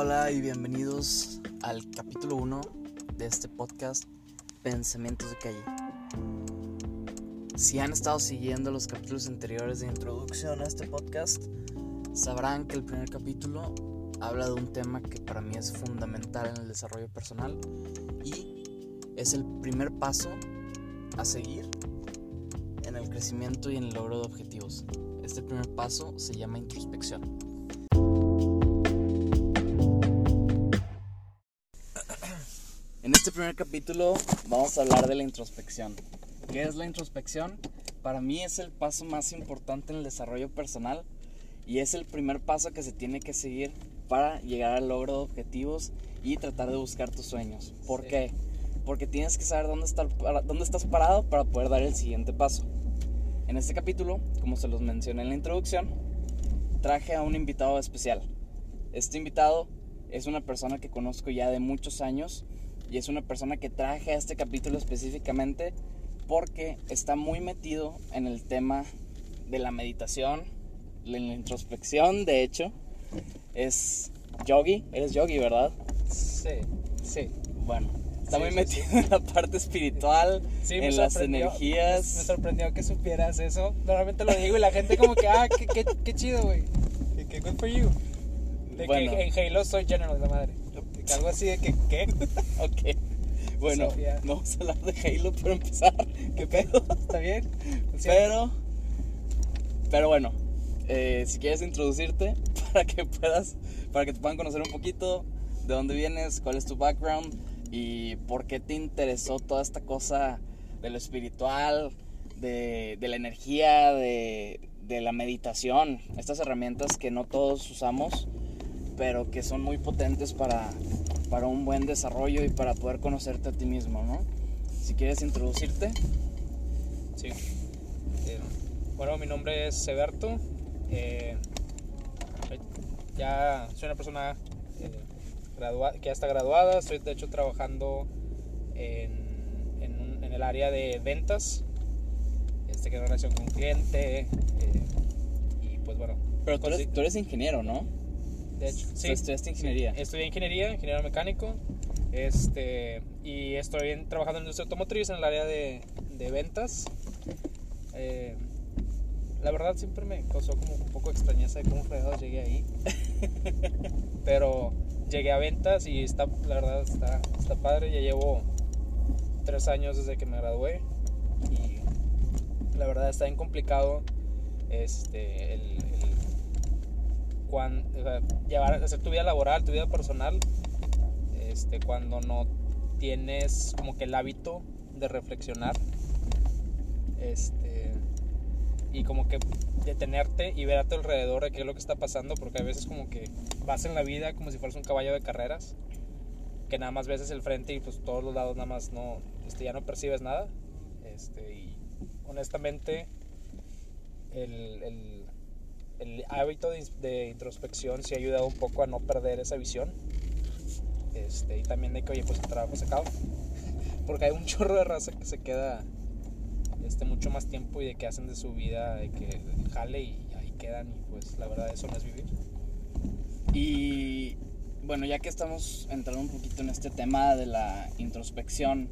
hola y bienvenidos al capítulo 1 de este podcast Pensamientos de Calle. Si han estado siguiendo los capítulos anteriores de introducción a este podcast, sabrán que el primer capítulo habla de un tema que para mí es fundamental en el desarrollo personal y es el primer paso a seguir en el crecimiento y en el logro de objetivos. Este primer paso se llama introspección. Primer capítulo vamos a hablar de la introspección. ¿Qué es la introspección? Para mí es el paso más importante en el desarrollo personal y es el primer paso que se tiene que seguir para llegar al logro de objetivos y tratar de buscar tus sueños. ¿Por qué? Porque tienes que saber dónde, estar, dónde estás parado para poder dar el siguiente paso. En este capítulo, como se los mencioné en la introducción, traje a un invitado especial. Este invitado es una persona que conozco ya de muchos años y es una persona que traje a este capítulo específicamente porque está muy metido en el tema de la meditación, en la introspección, de hecho. Es yogi, eres yogi, ¿verdad? Sí, sí. Bueno, está Sí, muy sí, metido sí. en la parte espiritual, en las sorprendió- energías. Me sorprendió que supieras eso. Normalmente lo digo y la gente como que, ah, qué, qué, qué chido, güey. Que good for you. De Bueno. que en Halo soy general de la madre. Algo así de que, ¿qué? Ok. Bueno, Sofía. no vamos a hablar de Halo para empezar. ¿Qué pedo? ¿Está bien? Sí. Pero, pero bueno, eh, si quieres introducirte para que puedas, para que te puedan conocer un poquito de dónde vienes, cuál es tu background y por qué te interesó toda esta cosa de lo espiritual, de, de la energía, de, de la meditación, estas herramientas que no todos usamos, pero que son muy potentes para, para un buen desarrollo y para poder conocerte a ti mismo, ¿no? Si quieres introducirte, Sí. Eh, bueno, mi nombre es Seberto. Eh, ya soy una persona eh, gradua- que ya está graduada. Estoy de hecho trabajando en, en en el área de ventas, este, que es relación con cliente. eh, y pues bueno. Pero tú eres, tú eres ingeniero, ¿no? De hecho, sí. estudiaste ingeniería. Sí, estudié ingeniería, ingeniero mecánico. Este, y estoy trabajando en la industria automotriz en el área de, de ventas. Eh, la verdad siempre me causó como un poco extrañeza de cómo fregados llegué ahí. Pero llegué a ventas y está, la verdad está, está padre. Ya llevo tres años desde que me gradué y la verdad está bien complicado este, el, el cuan- o sea, llevar, hacer tu vida laboral, tu vida personal, este, cuando no tienes como que el hábito de reflexionar, este, y como que detenerte y ver a tu alrededor de qué es lo que está pasando, porque a veces como que vas en la vida como si fueras un caballo de carreras, que nada más ves el frente y pues todos los lados nada más no, este, ya no percibes nada, este, y honestamente el, el, el hábito de, introspección sí ha ayudado un poco a no perder esa visión. Este, y también de que, oye, pues el trabajo se acaba. Porque hay un chorro de raza que se queda este, mucho más tiempo y de que hacen de su vida, de que jale y ahí quedan. Y pues la verdad, eso no es vivir. Y bueno, ya que estamos entrando un poquito en este tema de la introspección,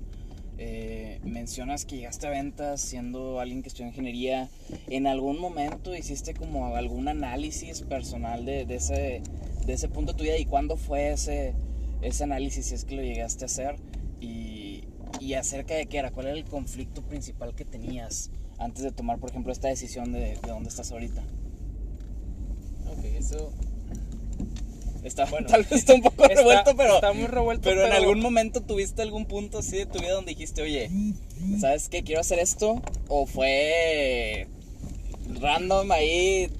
eh, mencionas que llegaste a ventas siendo alguien que estudió ingeniería. ¿En algún momento hiciste como algún análisis personal de, de ese, de ese punto de tu vida? ¿Y cuándo fue ese, ese análisis, si es que lo llegaste a hacer? Y, y acerca de qué era, cuál era el conflicto principal que tenías antes de tomar, por ejemplo, esta decisión de, de dónde estás ahorita. Ok, eso. Está, Bueno, tal vez está un poco está- revuelto, pero, Está muy revuelto. pero en algún momento tuviste algún punto así de tu vida donde dijiste, oye, ¿sabes qué? Quiero hacer esto. O fue random ahí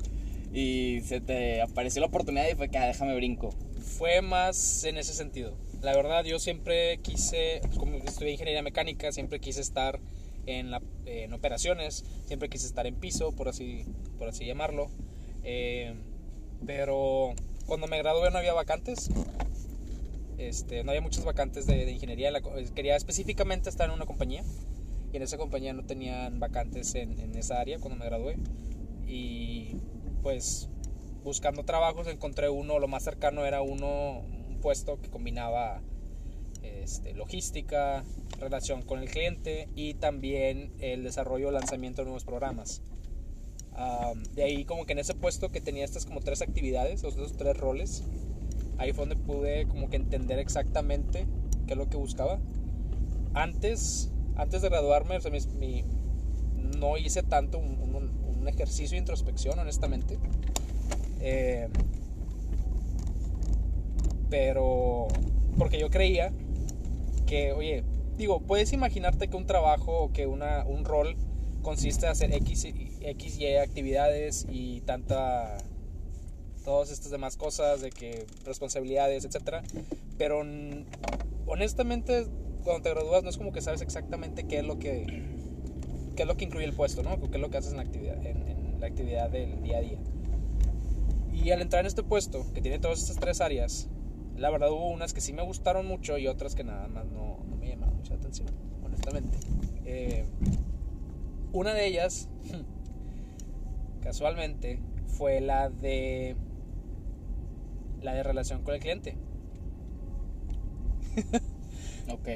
y se te apareció la oportunidad y fue que ah, déjame brinco. fue más en ese sentido. La verdad, yo siempre quise, como estudié ingeniería mecánica, siempre quise estar en, la- en operaciones, siempre quise estar en piso, por así, por así llamarlo. Eh, pero cuando me gradué no había vacantes. Este, no había muchas vacantes de, ingeniería. Co- quería específicamente estar en una compañía. Y en esa compañía no tenían vacantes en, esa área cuando me gradué. Y pues buscando trabajos encontré uno, lo más cercano era uno puesto que combinaba este, logística, relación con el cliente y también el desarrollo o lanzamiento de nuevos programas. De ahí como que en ese puesto que tenía estas como tres actividades, o esos tres roles, ahí fue donde pude como que entender exactamente qué es lo que buscaba. Antes, antes de graduarme, no hice tanto un ejercicio de introspección, honestamente. Eh, pero porque yo creía que, oye, digo, puedes imaginarte que un trabajo o que una, un rol consiste en hacer X, y- X, Y actividades y tanta, todas estas demás cosas, de que responsabilidades, etcétera. Pero honestamente, cuando te gradúas no es como que sabes exactamente qué es lo que, qué es lo que incluye el puesto, ¿no? Qué es lo que haces en la actividad, en, en la actividad del día a día. Y al entrar en este puesto, que tiene todas estas tres áreas, la verdad hubo unas que sí me gustaron mucho y otras que nada más no, no me llamaron mucha atención, honestamente. Eh, una de ellas, casualmente, fue la de la de relación con el cliente. Ok.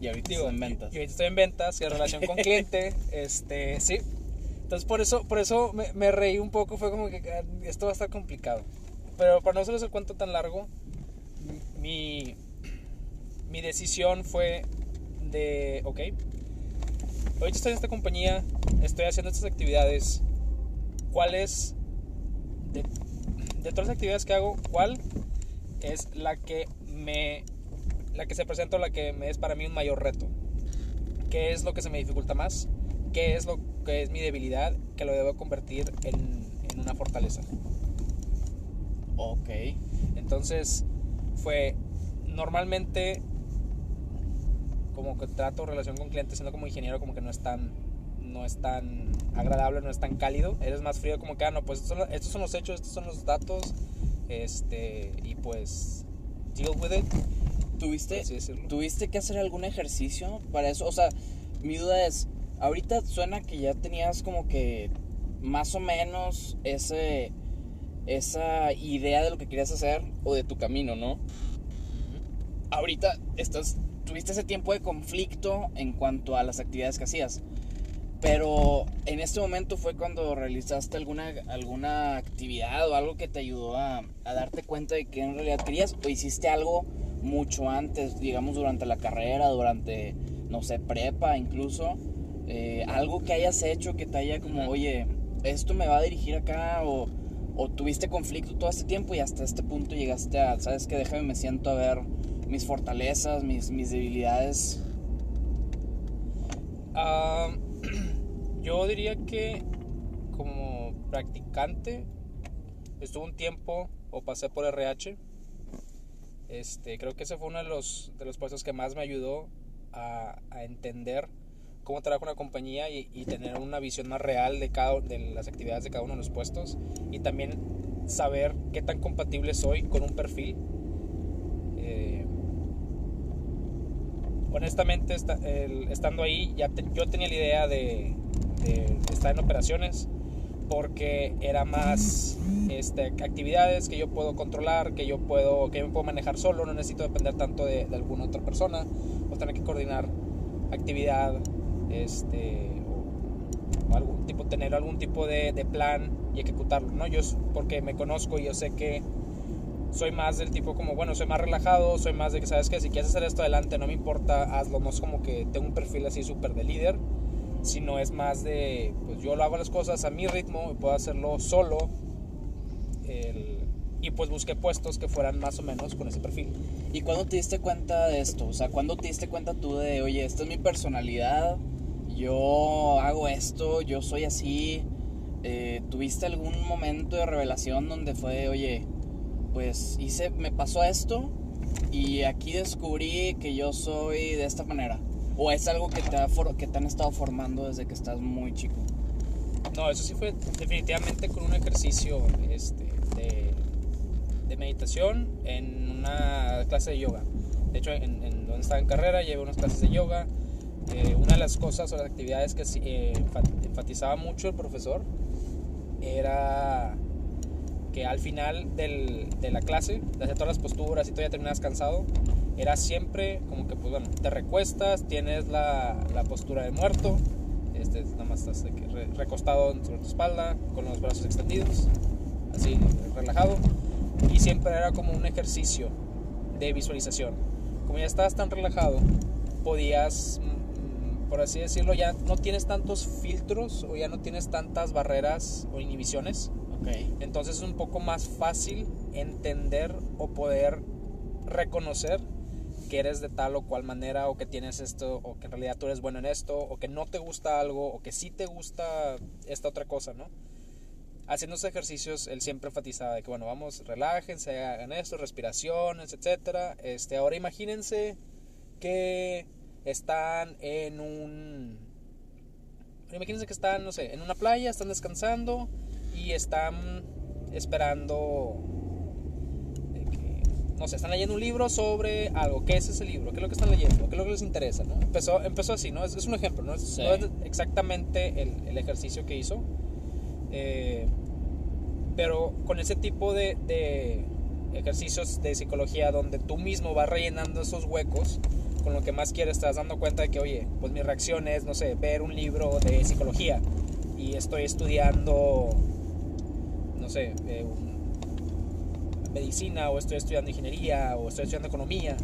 Y ahorita Digo, estás en ventas. Y, ahorita estoy en ventas, relación con cliente, este, sí. Entonces por eso, por eso me, me reí un poco, fue como que ah, esto va a estar complicado. Pero para no hacerles el cuento tan largo, mi, mi decisión fue de, ok, ahorita estoy en esta compañía, estoy haciendo estas actividades, ¿cuál es, de, todas las actividades que hago, cuál es la que me, la que se presenta, la que es para mí un mayor reto? ¿Qué es lo que se me dificulta más? ¿Qué es lo que es mi debilidad que lo debo convertir en, en una fortaleza? Ok. Entonces fue normalmente como que trato relación con clientes siendo como ingeniero como que no es tan no es tan agradable, no es tan cálido, eres más frío como que ah no pues estos son, estos son los hechos, estos son los datos, este y pues deal with it, ¿Tuviste. ¿Tuviste que hacer algún ejercicio para eso? O sea, mi duda es, ahorita suena que ya tenías como que más o menos ese, esa idea de lo que querías hacer o de tu camino, ¿no? Ahorita estás, tuviste ese tiempo de conflicto en cuanto a las actividades que hacías. Pero en este momento fue cuando realizaste alguna, alguna actividad o algo que te ayudó a, a darte cuenta de que en realidad querías o hiciste algo mucho antes, digamos durante la carrera, durante, no sé, prepa incluso, eh, algo que hayas hecho que te haya como, oye, esto me va a dirigir acá o, o tuviste conflicto todo este tiempo y hasta este punto llegaste a, sabes que déjame, me siento a ver mis fortalezas, mis, mis debilidades. Ah, yo diría que como practicante estuve un tiempo o pasé por RH. Este, creo que ese fue uno de los, de los puestos que más me ayudó a, entender cómo trabaja una compañía y, y tener una visión más real de, cada, de las actividades de cada uno de los puestos y también saber qué tan compatible soy con un perfil. Eh, honestamente, esta- estando ahí, ya yo tenía la idea de, estar en operaciones porque era más este, actividades que yo puedo controlar, que yo puedo, que yo puedo manejar solo, no necesito depender tanto de, alguna otra persona o tener que coordinar actividad, este, o, o algún tipo, tener algún tipo de, plan y ejecutarlo, ¿no? Yo, porque me conozco y yo sé que soy más del tipo como, bueno, soy más relajado, soy más de que, ¿sabes que Si quieres hacer esto adelante, no me importa, hazlo, no es como que tengo un perfil así súper de líder, sino es más de, pues yo lo hago las cosas a mi ritmo y puedo hacerlo solo. y pues busqué puestos que fueran más o menos con ese perfil. ¿Y cuándo te diste cuenta de esto? O sea, ¿cuándo te diste cuenta tú de, oye, esta es mi personalidad, yo hago esto, yo soy así? Eh, ¿Tuviste algún momento de revelación donde fue, oye, pues me pasó esto y aquí descubrí que yo soy de esta manera? ¿O es algo que te, ha que te han estado formando desde que estás muy chico? No, eso sí fue definitivamente con un ejercicio este, de, meditación en una clase de yoga. De hecho, en, donde estaba en carrera, llevé unas clases de yoga. Eh, una de las cosas o las actividades que eh, enfa- enfatizaba mucho el profesor era que al final del, de la clase, de hacer todas las posturas y tú ya terminas cansado, era siempre como que, pues bueno, te recuestas, tienes la, la postura de muerto, este, nada más estás recostado sobre tu espalda, con los brazos extendidos, así relajado, y siempre era como un ejercicio de visualización. Como ya estabas tan relajado, podías, mm, por así decirlo, ya no tienes tantos filtros o ya no tienes tantas barreras o inhibiciones. Entonces es un poco más fácil entender o poder reconocer que eres de tal o cual manera o que tienes esto o que en realidad tú eres bueno en esto o que no te gusta algo o que sí te gusta esta otra cosa, ¿no? Haciendo esos ejercicios, él siempre enfatizaba de que, bueno, vamos, relájense, hagan esto, respiraciones, etcétera. Este, ahora imagínense que están en un... Imagínense que están, no sé, en una playa, están descansando y están esperando... de que, no sé, están leyendo un libro sobre algo. ¿Qué es ese libro? ¿Qué es lo que están leyendo? ¿Qué es lo que les interesa? ¿no? Empezó, empezó así, ¿no? Es, es un ejemplo, ¿no? Es, Sí. no es exactamente el, el ejercicio que hizo. Eh, pero con ese tipo de, de ejercicios de psicología donde tú mismo vas rellenando esos huecos con lo que más quieres, das dando cuenta de que, oye, pues mi reacción es, no sé, ver un libro de psicología y estoy estudiando, no sé, eh, medicina o estoy estudiando ingeniería o estoy estudiando economía,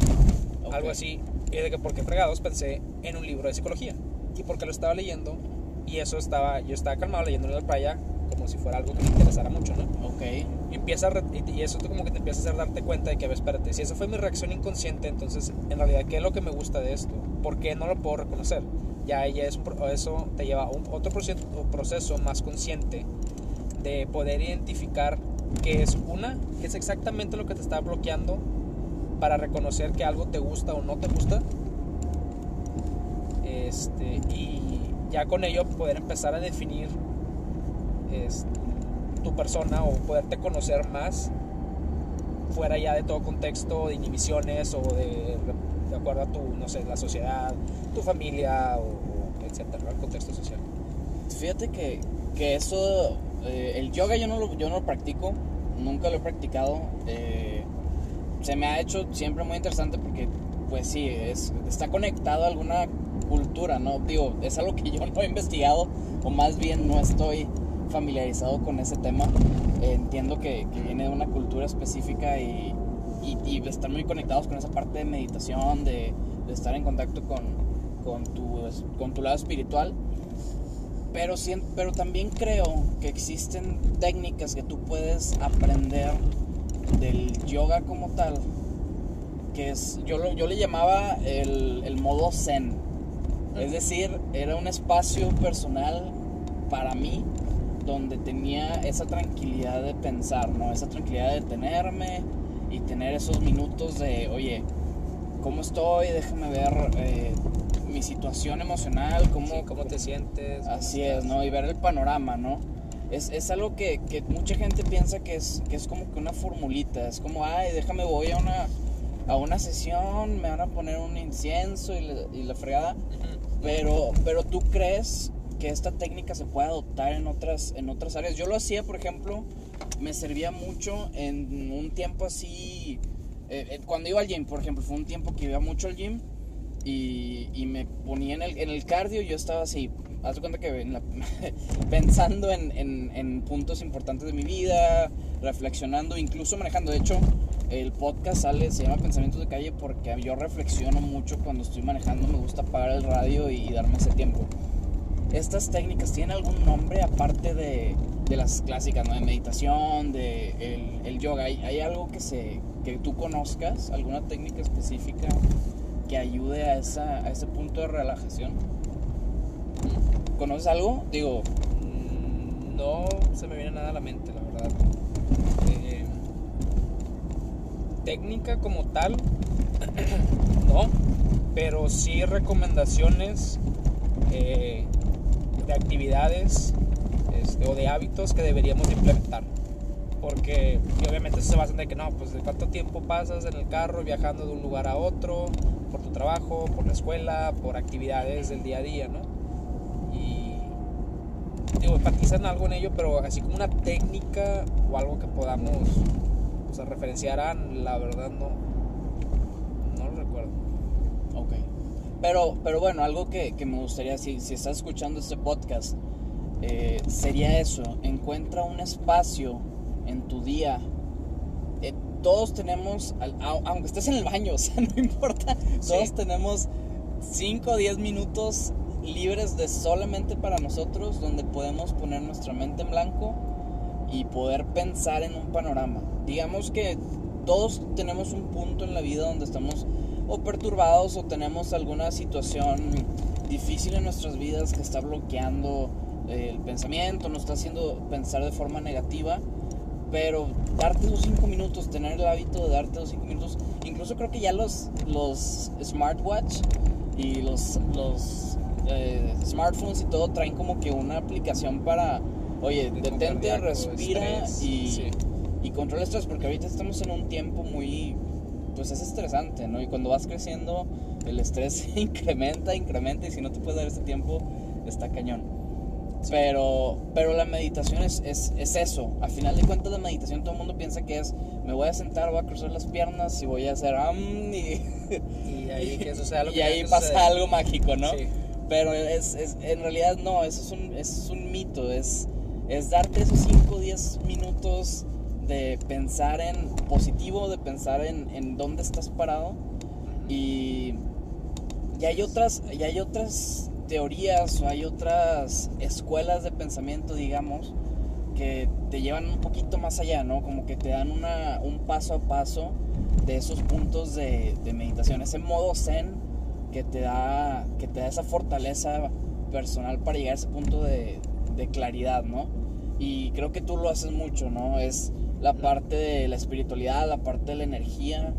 Ok. algo así. Y de que porque fregados pensé en un libro de psicología y porque lo estaba leyendo y eso estaba, yo estaba calmado leyéndolo en la playa como si fuera algo que me interesara mucho, ¿no? Ok. Y empieza a y, y eso tú como que te empieza a hacer darte cuenta de que, a ver, espérate, si esa fue mi reacción inconsciente, entonces en realidad, ¿qué es lo que me gusta de esto? ¿Por qué no lo puedo reconocer? Ya, ya es un eso te lleva a un, otro proceso, proceso más consciente de poder identificar qué es una, qué es exactamente lo que te está bloqueando para reconocer que algo te gusta o no te gusta. Este, y ya con ello poder empezar a definir es, tu persona o poderte conocer más fuera ya de todo contexto de inhibiciones o de, de acuerdo a tu, no sé, la sociedad, tu familia o, o etcétera, el contexto social. Fíjate que, que eso, eh, el yoga yo no, lo, yo no lo practico, nunca lo he practicado. eh, se me ha hecho siempre muy interesante porque, pues sí, es, está conectado a alguna cultura, ¿no? Digo, es algo que yo no he investigado, o más bien no estoy familiarizado con ese tema. Eh, entiendo que, viene de una cultura específica y, y, y están muy conectados con esa parte de meditación, de, estar en contacto con, con tu lado espiritual. Pero, pero también creo que existen técnicas que tú puedes aprender del yoga como tal, que es, yo, lo- yo le llamaba el, el modo zen. Es decir, era un espacio personal para mí donde tenía esa tranquilidad de pensar, ¿no? Esa tranquilidad de detenerme y tener esos minutos de, oye, ¿cómo estoy? Déjame ver eh, mi situación emocional, cómo, Sí, ¿Cómo te sientes? ¿Cómo Así estás? es, ¿no? Y ver el panorama, ¿no? Es, es algo que, que mucha gente piensa que es, que es como que una formulita. Es como, ay, déjame, voy a una, a una sesión, me van a poner un incienso y, la- y la fregada. Pero, pero tú crees que esta técnica se puede adoptar en otras, en otras áreas. Yo lo hacía, por ejemplo, me servía mucho en un tiempo así. eh, eh, cuando iba al gym, por ejemplo, fue un tiempo que iba mucho al gym y, y me ponía en el, en el cardio y yo estaba así. Haz de cuenta que en la- pensando en, en- en puntos importantes de mi vida, reflexionando, incluso manejando. De hecho, el podcast sale, se llama Pensamientos de Calle porque yo reflexiono mucho cuando estoy manejando. Me gusta apagar el radio y, darme ese tiempo. ¿Estas técnicas tienen algún nombre aparte de, de las clásicas, ¿no? de meditación, de el, el yoga? ¿Hay, hay algo que, se, que tú conozcas? ¿Alguna técnica específica que ayude a, ese punto de relajación? ¿Conoces algo? Digo, Mm, No se me viene nada a la mente, la verdad. Eh, técnica como tal, no, pero sí recomendaciones eh, de actividades este, o de hábitos que deberíamos de implementar. Porque obviamente eso se basa en que no, pues de cuánto tiempo pasas en el carro viajando de un lugar a otro, trabajo, por la escuela, por actividades del día a día, ¿no? Y digo, enfatizan algo en ello, pero así como una técnica o algo que podamos, o sea, referenciar a, la verdad no, no lo recuerdo. Ok. Pero, pero bueno, algo que, que me gustaría, si, si estás escuchando este podcast, eh, sería eso, encuentra un espacio en tu día. Todos tenemos, aunque estés en el baño, o sea, no importa, todos Sí. tenemos 5 o 10 minutos libres de solamente para nosotros, donde podemos poner nuestra mente en blanco y poder pensar en un panorama. Digamos que todos tenemos un punto en la vida donde estamos o perturbados o tenemos alguna situación difícil en nuestras vidas que está bloqueando eh, el pensamiento, nos está haciendo pensar de forma negativa. Pero darte los 5 minutos, tener el hábito de darte los 5 minutos, incluso creo que ya los, los smartwatch y los, los eh, smartphones y todo traen como que una aplicación para, oye, Ritmo detente, respira estrés, y, sí. y controla el estrés, porque ahorita estamos en un tiempo muy, pues es estresante, ¿no? Y cuando vas creciendo, el estrés se incrementa, incrementa, y si no te puedes dar ese tiempo, está cañón. Pero, pero la meditación es, es, es eso. Al final de cuentas, la meditación todo el mundo piensa que es, me voy a sentar, voy a cruzar las piernas y voy a hacer, y, Y ahí que eso sea lo y que ahí tenga que pasa algo mágico, ¿no? Sí. Pero es, es- en realidad no, eso es un, eso es un mito, es, es darte esos 5 o 10 minutos de pensar en positivo, de pensar en, en dónde estás parado y, y hay otras, y hay otras teorías o hay otras escuelas de pensamiento, digamos, que te llevan un poquito más allá, ¿no? Como que te dan una, un paso a paso de esos puntos de, de meditación, ese modo zen que te da, que te da esa fortaleza personal para llegar a ese punto de, de claridad, ¿no? Y creo que tú lo haces mucho, ¿no? Es la parte de la espiritualidad, la parte de la energía,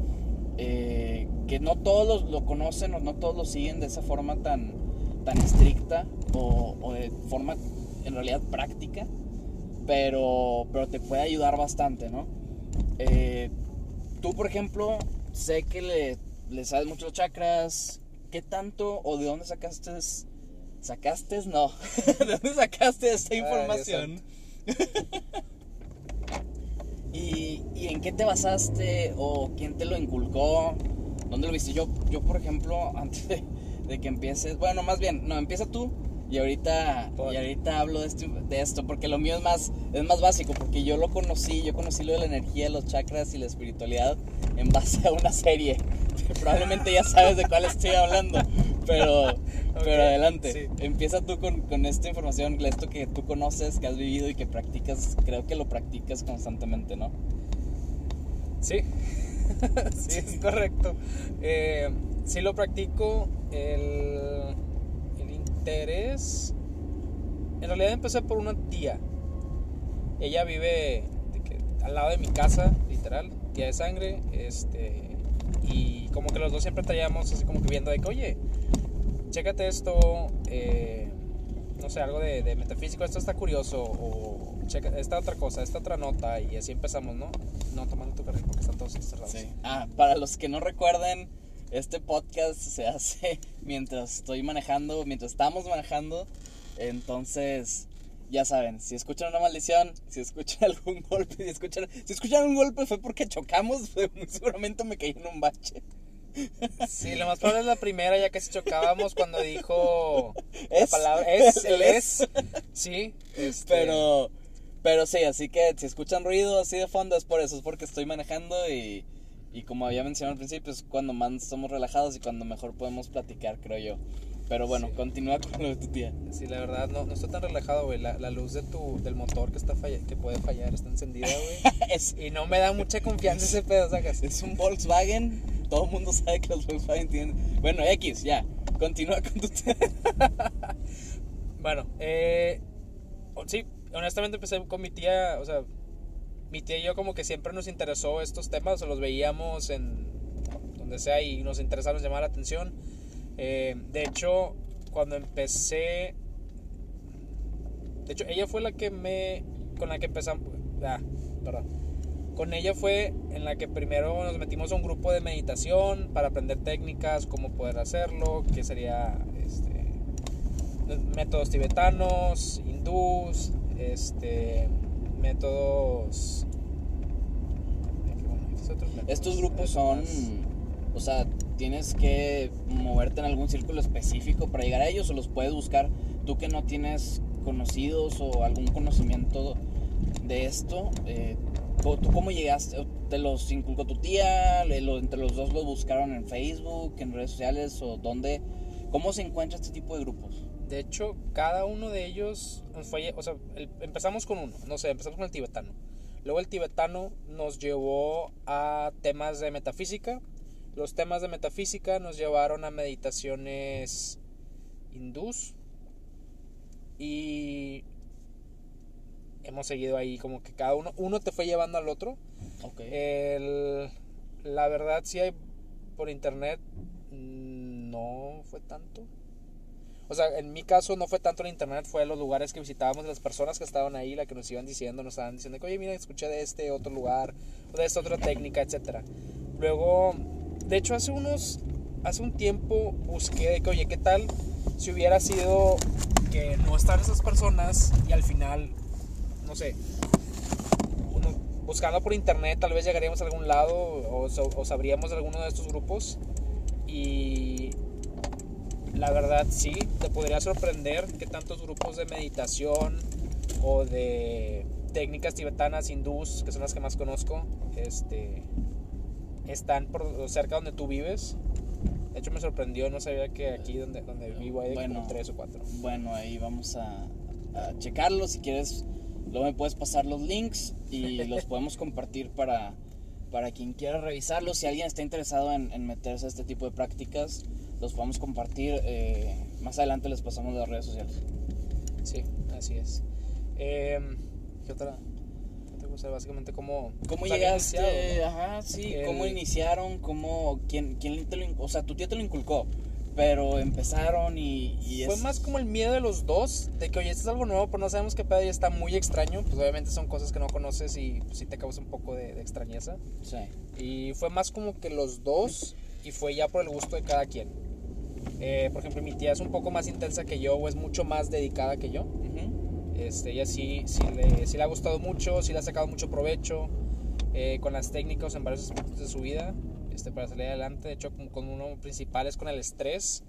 eh, que no todos lo, lo conocen o no todos lo siguen de esa forma tan, tan estricta o, o de forma en realidad práctica, pero, pero te puede ayudar bastante, ¿no? Eh, tú, por ejemplo, sé que le, le sabes mucho los chakras. ¿Qué tanto o de dónde sacaste? ¿Sacaste? No. ¿De dónde sacaste esta Dios información? ¿Y, ¿Y en qué te basaste o quién te lo inculcó? ¿Dónde lo viste? Yo, yo por ejemplo, antes de, de que empieces, bueno, más bien, no, empieza tú y ahorita, y ahorita hablo de esto, de esto, porque lo mío es más, es más básico, porque yo lo conocí, yo conocí lo de la energía, los chakras y la espiritualidad en base a una serie. Probablemente ya sabes de cuál estoy hablando, pero, pero adelante. sí. Empieza tú con, con esta información, esto que tú conoces, que has vivido y que practicas, creo que lo practicas constantemente, ¿no? Sí, sí, es correcto. Eh, sí lo practico. El, el interés. En realidad empecé por una tía. Ella vive al lado de mi casa, literal, tía de sangre. Este, y como que los dos siempre traíamos así como que viendo de que, oye, chécate esto. eh, no sé, algo de, metafísico, esto está curioso. O esta otra cosa, esta otra nota. Y así empezamos, ¿no? No tomando tu carril porque están todos cerrados. Sí. Ah, para los que no recuerden, este podcast se hace mientras estoy manejando, mientras estamos manejando. Entonces, ya saben, si escuchan una maldición, si escuchan algún golpe, si escuchan, si escuchan un golpe fue porque chocamos, fue- seguramente me caí en un bache. Sí, lo más probable es la primera, ya que se chocábamos cuando dijo la Es. palabra es, El es. Sí, este, Pero, pero sí, así que si escuchan ruido así de fondo es por eso, es porque estoy manejando y, y como había mencionado al principio, es cuando más estamos relajados y cuando mejor podemos platicar, creo yo. Pero bueno, Sí. continúa con lo de tu tía. Sí, la verdad, no, no estoy tan relajado, güey. La, la luz de tu, del motor que, está falla- que puede fallar está encendida, güey. Es, Y no me da mucha confianza ese pedo, sacas. es un Volkswagen, todo el mundo sabe que los Volkswagen tienen... Bueno, X, ya, continúa con tu tía. Bueno, eh, sí, honestamente empecé con mi tía, o sea, mi tía y yo como que siempre nos interesó estos temas, o sea, los veíamos en donde sea y nos interesaba, nos llamaba la atención. Eh, de hecho, cuando empecé, de hecho, ella fue la que me, con la que empezamos, ah, perdón. Con ella fue en la que primero nos metimos a un grupo de meditación para aprender técnicas, cómo poder hacerlo, qué sería este, métodos tibetanos, hindús, este, métodos... bueno, ¿qué otros métodos? Estos grupos son, o sea, tienes que moverte en algún círculo específico para llegar a ellos o los puedes buscar tú que no tienes conocidos o algún conocimiento de esto. eh, ¿tú cómo llegaste? ¿Te los inculcó tu tía? ¿Le- lo- ¿Entre los dos los buscaron en Facebook, en redes sociales o dónde? ¿Cómo se encuentra este tipo de grupos? De hecho, cada uno de ellos fue, o sea, el- empezamos con uno, no sé, empezamos con el tibetano. Luego el tibetano nos llevó a temas de metafísica. Los temas de metafísica nos llevaron a meditaciones hindús. Y hemos seguido ahí como que cada uno, uno te fue llevando al otro. Ok. El- la verdad, sí hay por internet, no fue tanto. O sea, en mi caso no fue tanto en internet, fue los lugares que visitábamos, las personas que estaban ahí, la que nos iban diciendo, nos estaban diciendo oye, mira, escuché de este otro lugar, o de esta otra técnica, etcétera. Luego, de hecho, hace unos, hace un tiempo busqué de que, oye, ¿qué tal si hubiera sido que no están esas personas y al final, no sé, buscando por internet tal vez llegaríamos a algún lado o, o sabríamos de alguno de estos grupos y la verdad sí, te podría sorprender que tantos grupos de meditación o de técnicas tibetanas hindús, que son las que más conozco, este, están por cerca donde tú vives. De hecho me sorprendió, no sabía que aquí donde, donde vivo hay Bueno. como tres o cuatro. Bueno, ahí vamos a, a checarlo. Si quieres, luego me puedes pasar los links y los podemos compartir para, para quien quiera revisarlos. Si alguien está interesado en, en meterse a este tipo de prácticas, los podemos compartir. eh, más adelante les pasamos las redes sociales. Sí, así es. Em, ¿Qué otra? ¿Qué te gusta? Básicamente cómo... ¿Cómo había llegaste? iniciado. Ajá, sí. El- ¿Cómo iniciaron? ¿Cómo, quién, quién te lo O sea, tu tía te lo inculcó, pero empezaron y... y Fue es- más como el miedo de los dos, de que oye, esto es algo nuevo, pero no sabemos qué pedo y está muy extraño. Pues obviamente son cosas que no conoces y pues, sí te causa un poco de, de extrañeza. Sí. Y fue más como que los dos y fue ya por el gusto de cada quien. Eh, por ejemplo, mi tía es un poco más intensa que yo o es mucho más dedicada que yo. Ujú. Este, ella sí, sí, le, sí le ha gustado mucho, sí le ha sacado mucho provecho eh, con las técnicas en varios aspectos de su vida este, para salir adelante. De hecho, como con uno principal es con el estrés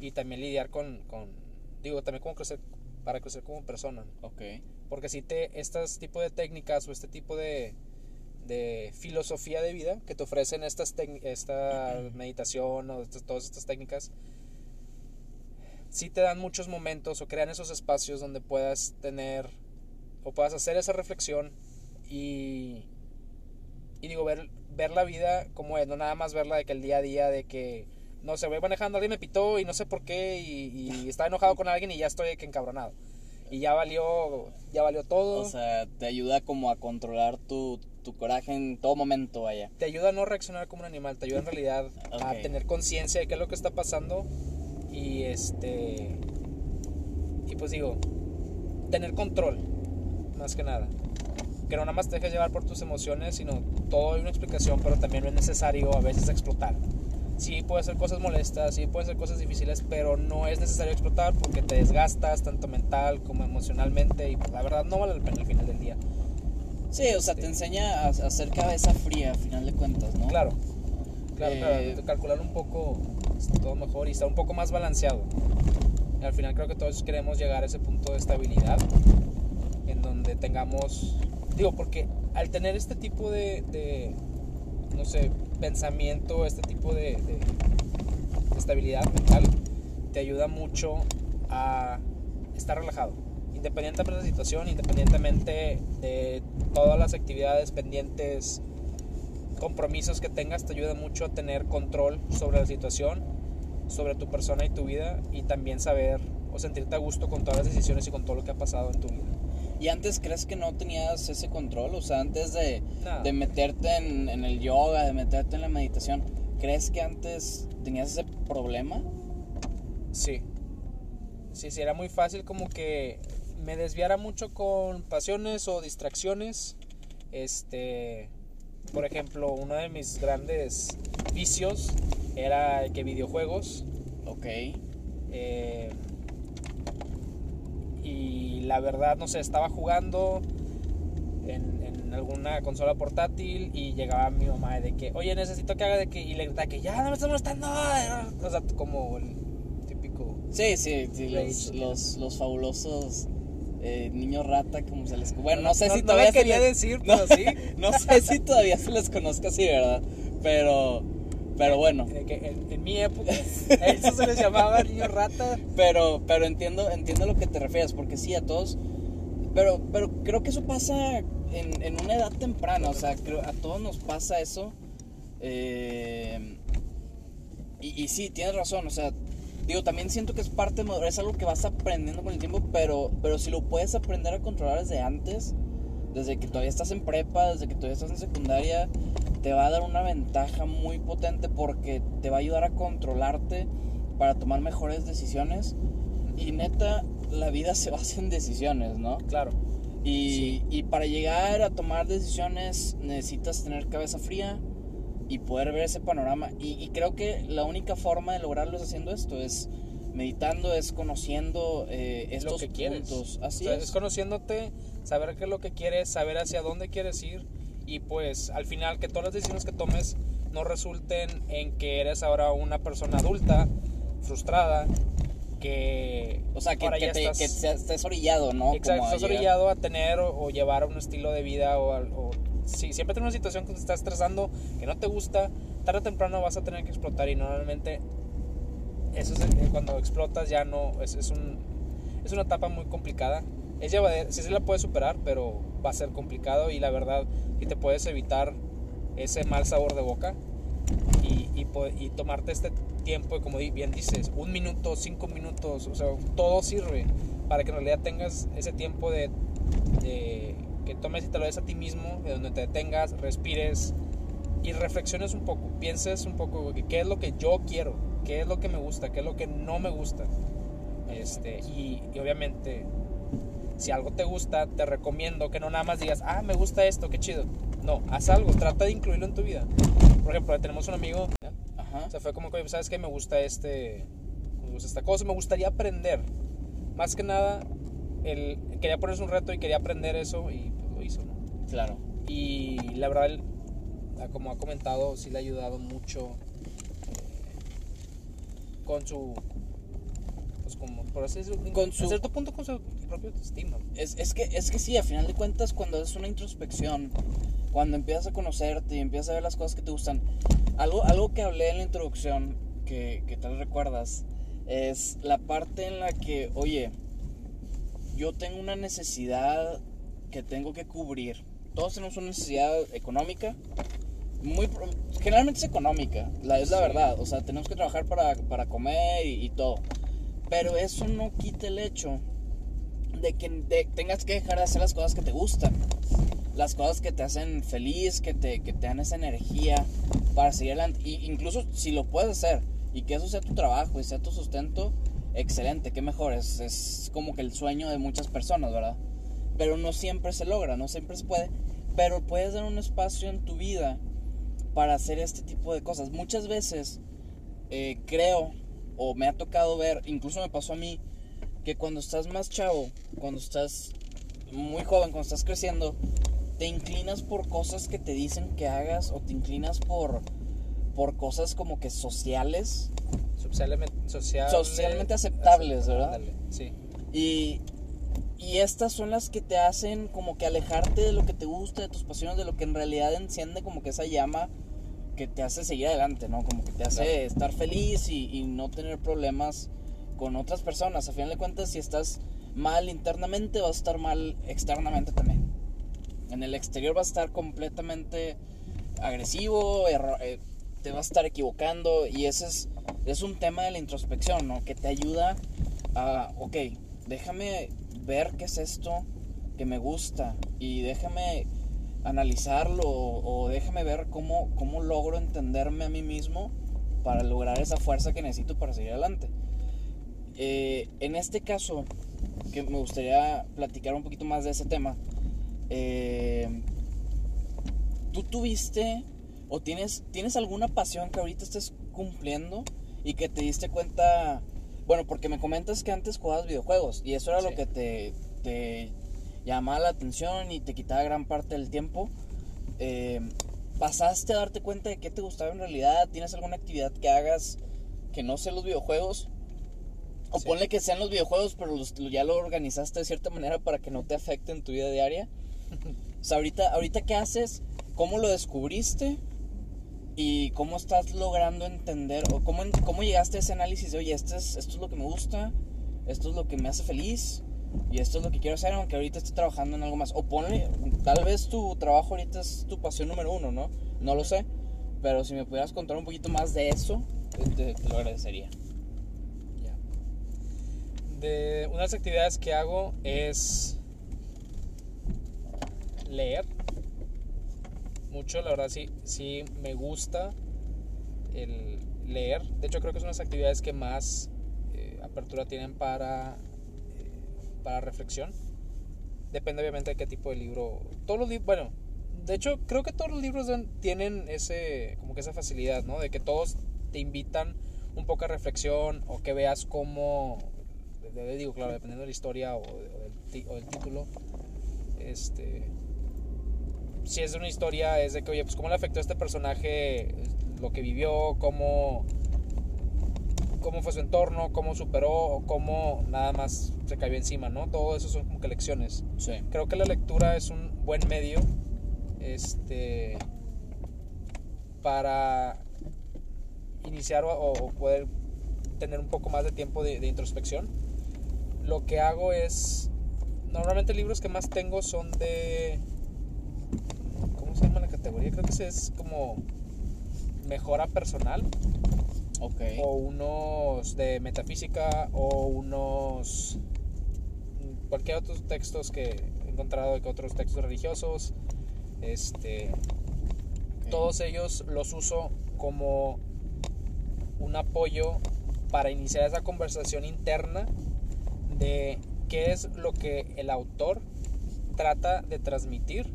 y también lidiar con, con digo, también como crecer, para crecer como persona. Ok. Porque si te, estas tipo de técnicas o este tipo de, de filosofía de vida que te ofrecen estas tec- esta meditación o estas- todas estas técnicas, sí te dan muchos momentos o crean esos espacios donde puedas tener o puedas hacer esa reflexión y, y digo, ver, ver la vida como es, no nada más verla de que el día a día, de que no sé, voy manejando, alguien me pitó y no sé por qué y, y estaba enojado con alguien y ya estoy que encabronado. Y ya valió, ya valió todo. O sea, te ayuda como a controlar tu, tu coraje en todo momento, vaya. te ayuda a no reaccionar como un animal, te ayuda en realidad a tener conciencia de qué es lo que está pasando y este y pues digo, tener control más que nada. Que no nada más te dejes llevar por tus emociones, sino todo hay una explicación, pero también no es necesario a veces explotar. Sí, puede ser cosas molestas, sí, pueden ser cosas difíciles, pero no es necesario explotar porque te desgastas tanto mental como emocionalmente y pues la verdad no vale la pena al final del día. Sí, o sea, te enseña a, a ser cabeza fría, a final de cuentas, ¿no? Claro, claro, Eh, claro. Calcular un poco todo mejor y estar un poco más balanceado. Y al final creo que todos queremos llegar a ese punto de estabilidad en donde tengamos, digo, porque al tener este tipo de, de, no sé, pensamiento, este tipo de, de- de estabilidad mental, te ayuda mucho a estar relajado. Independientemente de la situación, independientemente de todas las actividades pendientes, compromisos que tengas te ayuda mucho a tener control sobre la situación, sobre tu persona y tu vida y también saber o sentirte a gusto con todas las decisiones y con todo lo que ha pasado en tu vida. ¿Y antes crees que no tenías ese control? O sea, antes de, de meterte en, en el yoga, de meterte en la meditación, ¿crees que antes tenías ese problema? Sí. Sí, sí, era muy fácil como que me desviara mucho con pasiones o distracciones. Este, por ejemplo, uno de mis grandes vicios era que videojuegos Ok. eh, la verdad, no sé, estaba jugando en, en alguna consola portátil y llegaba mi mamá de que, oye, necesito que haga de que, y le gritaba que ya no me estás molestando. O sea, como el típico. Sí, sí, sí, los, los, los fabulosos eh, niños rata, como se les... Bueno, no sé no, si no todavía me se quería les- decir, no, sí. no sé si todavía se les conozca así, ¿verdad? Pero, pero bueno, De que en, en mi época, a eso se les llamaba niño rata. pero, pero entiendo, entiendo a lo que te refieres, porque sí, a todos... Pero, pero creo que eso pasa en, en una edad temprana, o sea, creo, a todos nos pasa eso. eh, y, y sí, tienes razón, o sea, digo, también siento que es parte es algo que vas aprendiendo con el tiempo, pero, pero si lo puedes aprender a controlar desde antes, desde que todavía estás en prepa, desde que todavía estás en secundaria, te va a dar una ventaja muy potente porque te va a ayudar a controlarte para tomar mejores decisiones. Y neta, la vida se basa en decisiones, ¿no? Claro. Y, Sí. y para llegar a tomar decisiones necesitas tener cabeza fría y poder ver ese panorama. Y, y creo que la única forma de lograrlo es haciendo esto, es meditando, es conociendo eh, Es estos lo que quieres. puntos. Así O sea, es. es conociéndote, saber qué es lo que quieres, saber hacia dónde quieres ir y pues al final que todas las decisiones que tomes no resulten en que eres ahora una persona adulta, frustrada, que O sea, que, que te- estás- que estés orillado, ¿no? Exacto, Como a estás orillado a tener o, o llevar un estilo de vida o, o si siempre tienes una situación que te está estresando, que no te gusta, tarde o temprano vas a tener que explotar y normalmente eso es cuando explotas ya no es, es un es una etapa muy complicada. Es llevadera, sí se la puedes superar, pero va a ser complicado y la verdad si te puedes evitar ese mal sabor de boca y, y, y tomarte este tiempo, como bien dices, un minuto, cinco minutos, o sea, todo sirve para que en realidad tengas ese tiempo de que tomes y te lo des a ti mismo, de donde te detengas, respires y reflexiones un poco, pienses un poco qué es lo que yo quiero, qué es lo que me gusta, qué es lo que no me gusta. Este, y, y obviamente, si algo te gusta, te recomiendo que no nada más digas, ah, me gusta esto, qué chido. No, haz algo, trata de incluirlo en tu vida. Por ejemplo, tenemos un amigo, Ajá. o sea, fue como que, ¿sabes qué? Me gusta este, me gusta esta cosa, me gustaría aprender. Más que nada, él quería ponerse un reto y quería aprender eso y pues, lo hizo, ¿no? Claro. Y la verdad, como ha comentado, sí le ha ayudado mucho eh, con su. Pues como, por así decirlo, Con su- cierto punto con su propia autoestima. Es, es, que, es que sí, a final de cuentas, cuando haces una introspección, cuando empiezas a conocerte y empiezas a ver las cosas que te gustan, algo, algo que hablé en la introducción, que, que tal recuerdas, es la parte en la que, oye, yo tengo una necesidad que tengo que cubrir. Todos tenemos una necesidad económica. Muy, generalmente es económica, la, es la Sí. verdad. O sea, tenemos que trabajar para, para comer y, y todo. Pero eso no quita el hecho de que de- tengas que dejar de hacer las cosas que te gustan. Las cosas que te hacen feliz, que te, que te dan esa energía para seguir adelante. Y incluso si lo puedes hacer y que eso sea tu trabajo y sea tu sustento, excelente, qué mejor. Es, es como que el sueño de muchas personas, ¿verdad? Pero no siempre se logra, no siempre se puede. Pero puedes dar un espacio en tu vida para hacer este tipo de cosas. Muchas veces eh, creo o me ha tocado ver, incluso me pasó a mí, que cuando estás más chavo, cuando estás muy joven, cuando estás creciendo, te inclinas por cosas que te dicen que hagas o te inclinas por, por cosas como que sociales Socialmente, social- Socialmente aceptables, ¿verdad? Sí. y, y estas son las que te hacen como que alejarte de lo que te gusta, de tus pasiones, de lo que en realidad enciende como que esa llama que te hace seguir adelante, ¿no? Como que te hace Claro. estar feliz y, y no tener problemas con otras personas. A final de cuentas, si estás mal internamente, vas a estar mal externamente también. En el exterior vas a estar completamente agresivo, eh, te vas a estar equivocando y ese es, es un tema de la introspección, ¿no? Que te ayuda a, ok, déjame ver qué es esto que me gusta y déjame analizarlo o, o déjame ver cómo, cómo logro entenderme a mí mismo para lograr esa fuerza que necesito para seguir adelante. Eh, en este caso, que me gustaría platicar un poquito más de ese tema, eh, ¿tú tuviste o tienes, tienes alguna pasión que ahorita estés cumpliendo y que te diste cuenta, bueno, porque me comentas que antes jugabas videojuegos y eso era lo que te, te llamaba la atención y te quitaba gran parte del tiempo, eh, pasaste a darte cuenta de qué te gustaba en realidad, tienes alguna actividad que hagas que no sea los videojuegos, o Sí. ponle que sean los videojuegos, pero los- ya lo organizaste de cierta manera para que no te afecte en tu vida diaria. O sea, ahorita, ahorita qué haces, cómo lo descubriste y cómo estás logrando entender o cómo, cómo llegaste a ese análisis de, oye, esto es, esto es lo que me gusta, esto es lo que me hace feliz y esto es lo que quiero hacer, aunque ahorita esté trabajando en algo más. O ponle, tal vez tu trabajo ahorita es tu pasión número uno, ¿no? No lo sé, pero si me pudieras contar un poquito más de eso, te, lo agradecería. Ya. De unas actividades que hago es leer mucho, la verdad sí, sí me gusta el leer. De hecho creo que son las actividades que más eh, apertura tienen para, eh, para reflexión. Depende obviamente de qué tipo de libro. Todos los bueno, de hecho creo que todos los libros tienen ese, como que esa facilidad, ¿no? De que todos te invitan un poco a reflexión o que veas cómo, digo, claro, dependiendo de la historia o, o del, o del título, este, si es de una historia, es de que, oye, pues cómo le afectó a este personaje lo que vivió, cómo, cómo fue su entorno, cómo superó o cómo nada más se cayó encima, ¿no? Todo eso son como que lecciones. Sí. Creo que la lectura es un buen medio este, para iniciar o, o poder tener un poco más de tiempo de, de introspección. Lo que hago es, normalmente libros que más tengo son de, ¿cómo se llama la categoría? Creo que es como mejora personal Ok. o unos de metafísica o unos mm, cualquier otros textos que he encontrado que otros textos religiosos este todos ellos los uso como un apoyo para iniciar esa conversación interna de qué es lo que el autor trata de transmitir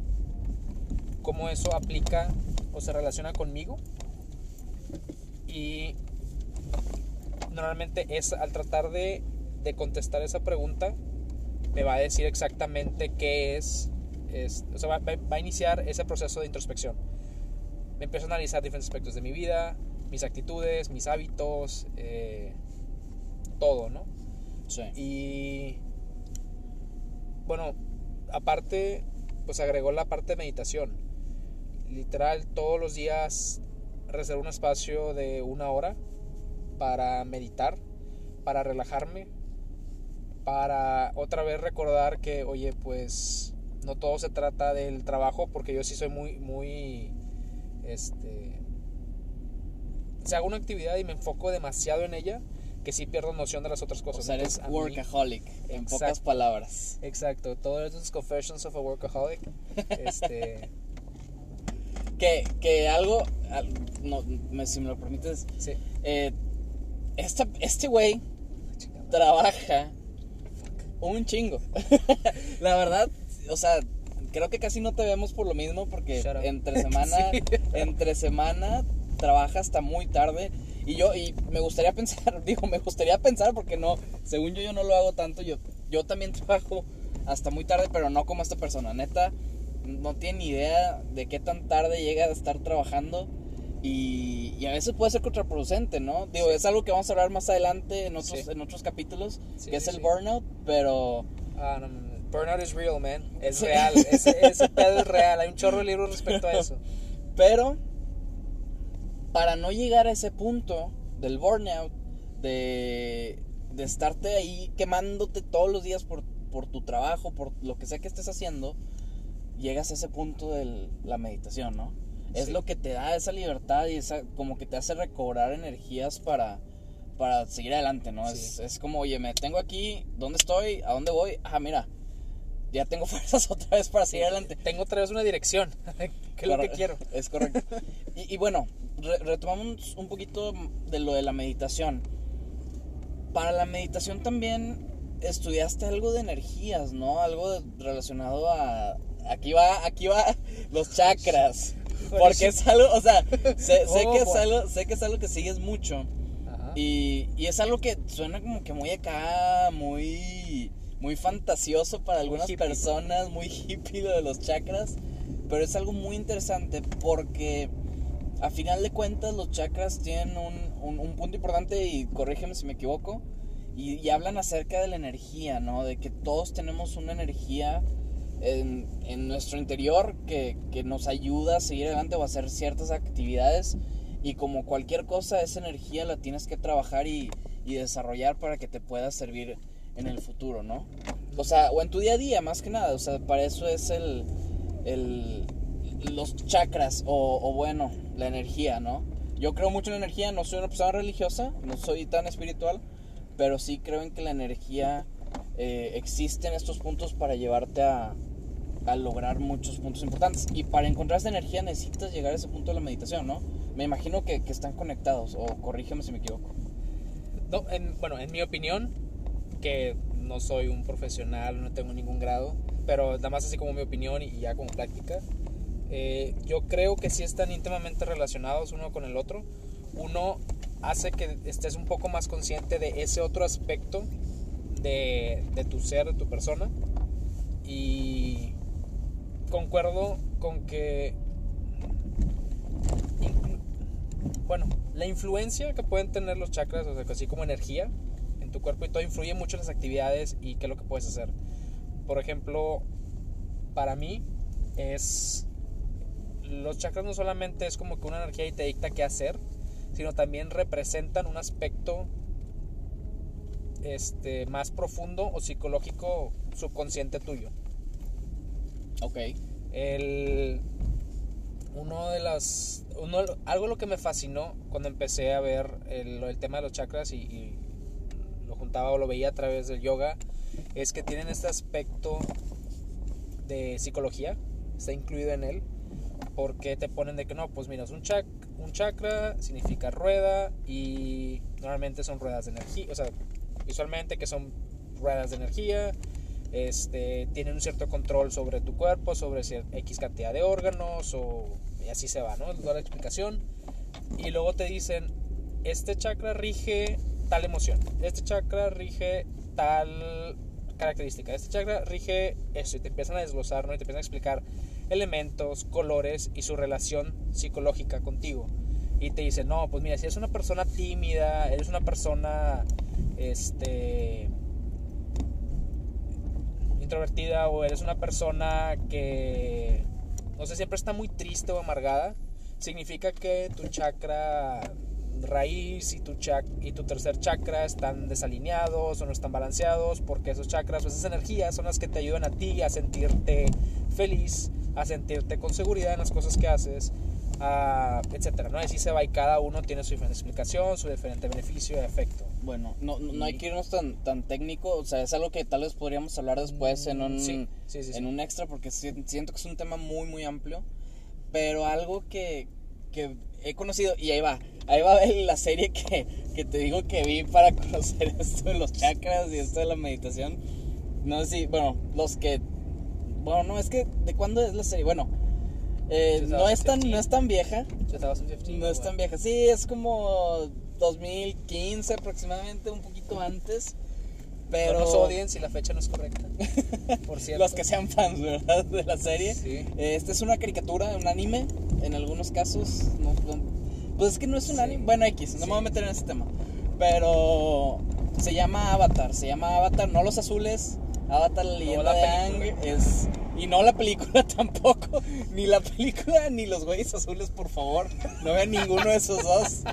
cómo eso aplica o se relaciona conmigo y normalmente es al tratar de, de contestar esa pregunta me va a decir exactamente qué es, es o sea, va, va- va a iniciar ese proceso de introspección. Me empiezo a analizar diferentes aspectos de mi vida, mis actitudes, mis hábitos, eh, todo, ¿no? Sí. Y bueno, aparte, pues agregó la parte de meditación. Literal, todos los días reservo un espacio de una hora para meditar, para relajarme, para otra vez recordar que, oye, pues no todo se trata del trabajo, porque yo sí soy muy, muy, este, si hago una actividad y me enfoco demasiado en ella, que sí pierdo noción de las otras O cosas. sea, eres Entonces, a mí- workaholic, en pocas Exacto. palabras. Exacto, todo eso es Confessions of a Workaholic. Este, Que, que algo, al- no, me- si me lo permites, sí. eh, esta, este güey trabaja un chingo. La verdad, o sea, creo que casi no te vemos por lo mismo porque entre semana, Sí. entre semana trabaja hasta muy tarde. Y yo, y me gustaría pensar, digo, me gustaría pensar porque no, según yo, yo no lo hago tanto. Yo, yo también trabajo hasta muy tarde, pero no como esta persona. Neta, no tiene ni idea de qué tan tarde llega a estar trabajando. Y, y a veces puede ser contraproducente, ¿no? Digo, Sí. es algo que vamos a hablar más adelante en otros, Sí. en otros capítulos, Sí, que es el burnout, pero Ah, no, no, no. Burnout is real, man. Es real. Ese, ese pedo es real. Hay un chorro de libros respecto a eso. Pero para no llegar a ese punto del burnout, de, de estarte ahí quemándote todos los días por, por tu trabajo, por lo que sea que estés haciendo, llegas a ese punto de la meditación, ¿no? Es Sí. lo que te da esa libertad y esa, como que te hace recobrar energías para, para seguir adelante, ¿no? Sí. Es, es como, oye, me tengo aquí, ¿dónde estoy? ¿A dónde voy? Ah, mira, ya tengo fuerzas otra vez para seguir adelante. Tengo otra vez una dirección. ¿Qué es lo que quiero? Es correcto. Y, y bueno, re- retomamos un poquito de lo de la meditación. Para la meditación también estudiaste algo de energías, ¿no? Algo de- relacionado a... Aquí va, aquí va los chakras. Porque es algo, o sea, sé, sé Oh, que es algo, sé que es algo que sigues mucho. Ajá. Y, y es algo que suena como que muy acá, muy, muy fantasioso para algunas hippie. personas, muy hippie lo de los chakras, pero es algo muy interesante porque a final de cuentas los chakras tienen un, un- un punto importante y corrígeme si me equivoco, y, y hablan acerca de la energía, ¿no? De que todos tenemos una energía en, en nuestro interior que, que nos ayuda a seguir adelante o a hacer ciertas actividades y como cualquier cosa, esa energía la tienes que trabajar y, y desarrollar para que te pueda servir en el futuro, ¿no? O sea, o en tu día a día, más que nada. O sea, para eso es el, el los chakras o, o bueno, la energía, ¿no? Yo creo mucho en la energía, no soy una persona religiosa, no soy tan espiritual, pero sí creo en que la energía eh, existe en estos puntos para llevarte a, a lograr muchos puntos importantes. Y para encontrar esa energía necesitas llegar a ese punto de la meditación, ¿no? Me imagino que, que están conectados, o corrígeme si me equivoco. No, en- bueno, en mi opinión, que no soy un profesional, no tengo ningún grado, pero nada más así como mi opinión y ya como práctica, eh, yo creo que sí están íntimamente relacionados uno con el otro. Uno hace que estés un poco más consciente de ese otro aspecto de, de tu ser, de tu persona. Y concuerdo con que bueno, la influencia que pueden tener los chakras, o sea, así como energía en tu cuerpo y todo influye mucho en las actividades y qué es lo que puedes hacer. Por ejemplo, para mí es los chakras no solamente es como que una energía y te dicta qué hacer, sino también representan un aspecto este más profundo o psicológico subconsciente tuyo. Ok. El, uno de las. Uno, algo lo que me fascinó cuando empecé a ver el, tema de los chakras y, y lo juntaba o lo veía a través del yoga es que tienen este aspecto de psicología, está incluido en él, porque te ponen de que no, pues mira, es un, chac, un chakra significa rueda y normalmente son ruedas de energía, o sea, visualmente que son ruedas de energía, este, tienen un cierto control sobre tu cuerpo, sobre X cantidad de órganos y así se va, ¿no? Toda la explicación. Y luego te dicen, este chakra rige tal emoción, este chakra rige tal característica, este chakra rige eso y te empiezan a desglosar, ¿no? Y te empiezan a explicar elementos, colores y su relación psicológica contigo. Y te dicen, no, pues mira, si eres una persona tímida, eres una persona, este, introvertida o eres una persona que, no sé, siempre está muy triste o amargada, significa que tu chakra raíz y tu, chac y tu tercer chakra están desalineados o no están balanceados porque esos chakras o esas energías son las que te ayudan a ti a sentirte feliz, a sentirte con seguridad en las cosas que haces, a- etcétera, ¿no? Así se va y cada uno tiene su diferente explicación, su diferente beneficio y efecto. Bueno, no, no, no hay que irnos tan, tan técnico, o sea, es algo que tal vez podríamos hablar después en un, Sí, sí, sí, sí. en un extra, porque si- siento que es un tema muy, muy amplio, pero algo que, que he conocido, y ahí va, ahí va la serie que, que te digo que vi para conocer esto de los chakras y esto de la meditación, no sé si, bueno, los que, bueno, no, es que, ¿de cuándo es la serie? Bueno, eh, no, es tan, no es tan vieja, 2015, no es tan vieja, sí, es como 2015 aproximadamente, un poquito antes. Pero No nos odien si la fecha no es correcta. Por cierto. los que sean fans, ¿verdad? De la serie. Sí. Esta es una caricatura, un anime, en algunos casos. no- pues es que no es un Sí. anime. Bueno, X, no Sí. me voy a meter en ese tema. Pero se llama Avatar, se llama Avatar, no los azules. Avatar, la leyenda la de. Es, y no la película tampoco. Ni la película ni los güeyes azules, por favor. No vean ninguno de esos dos.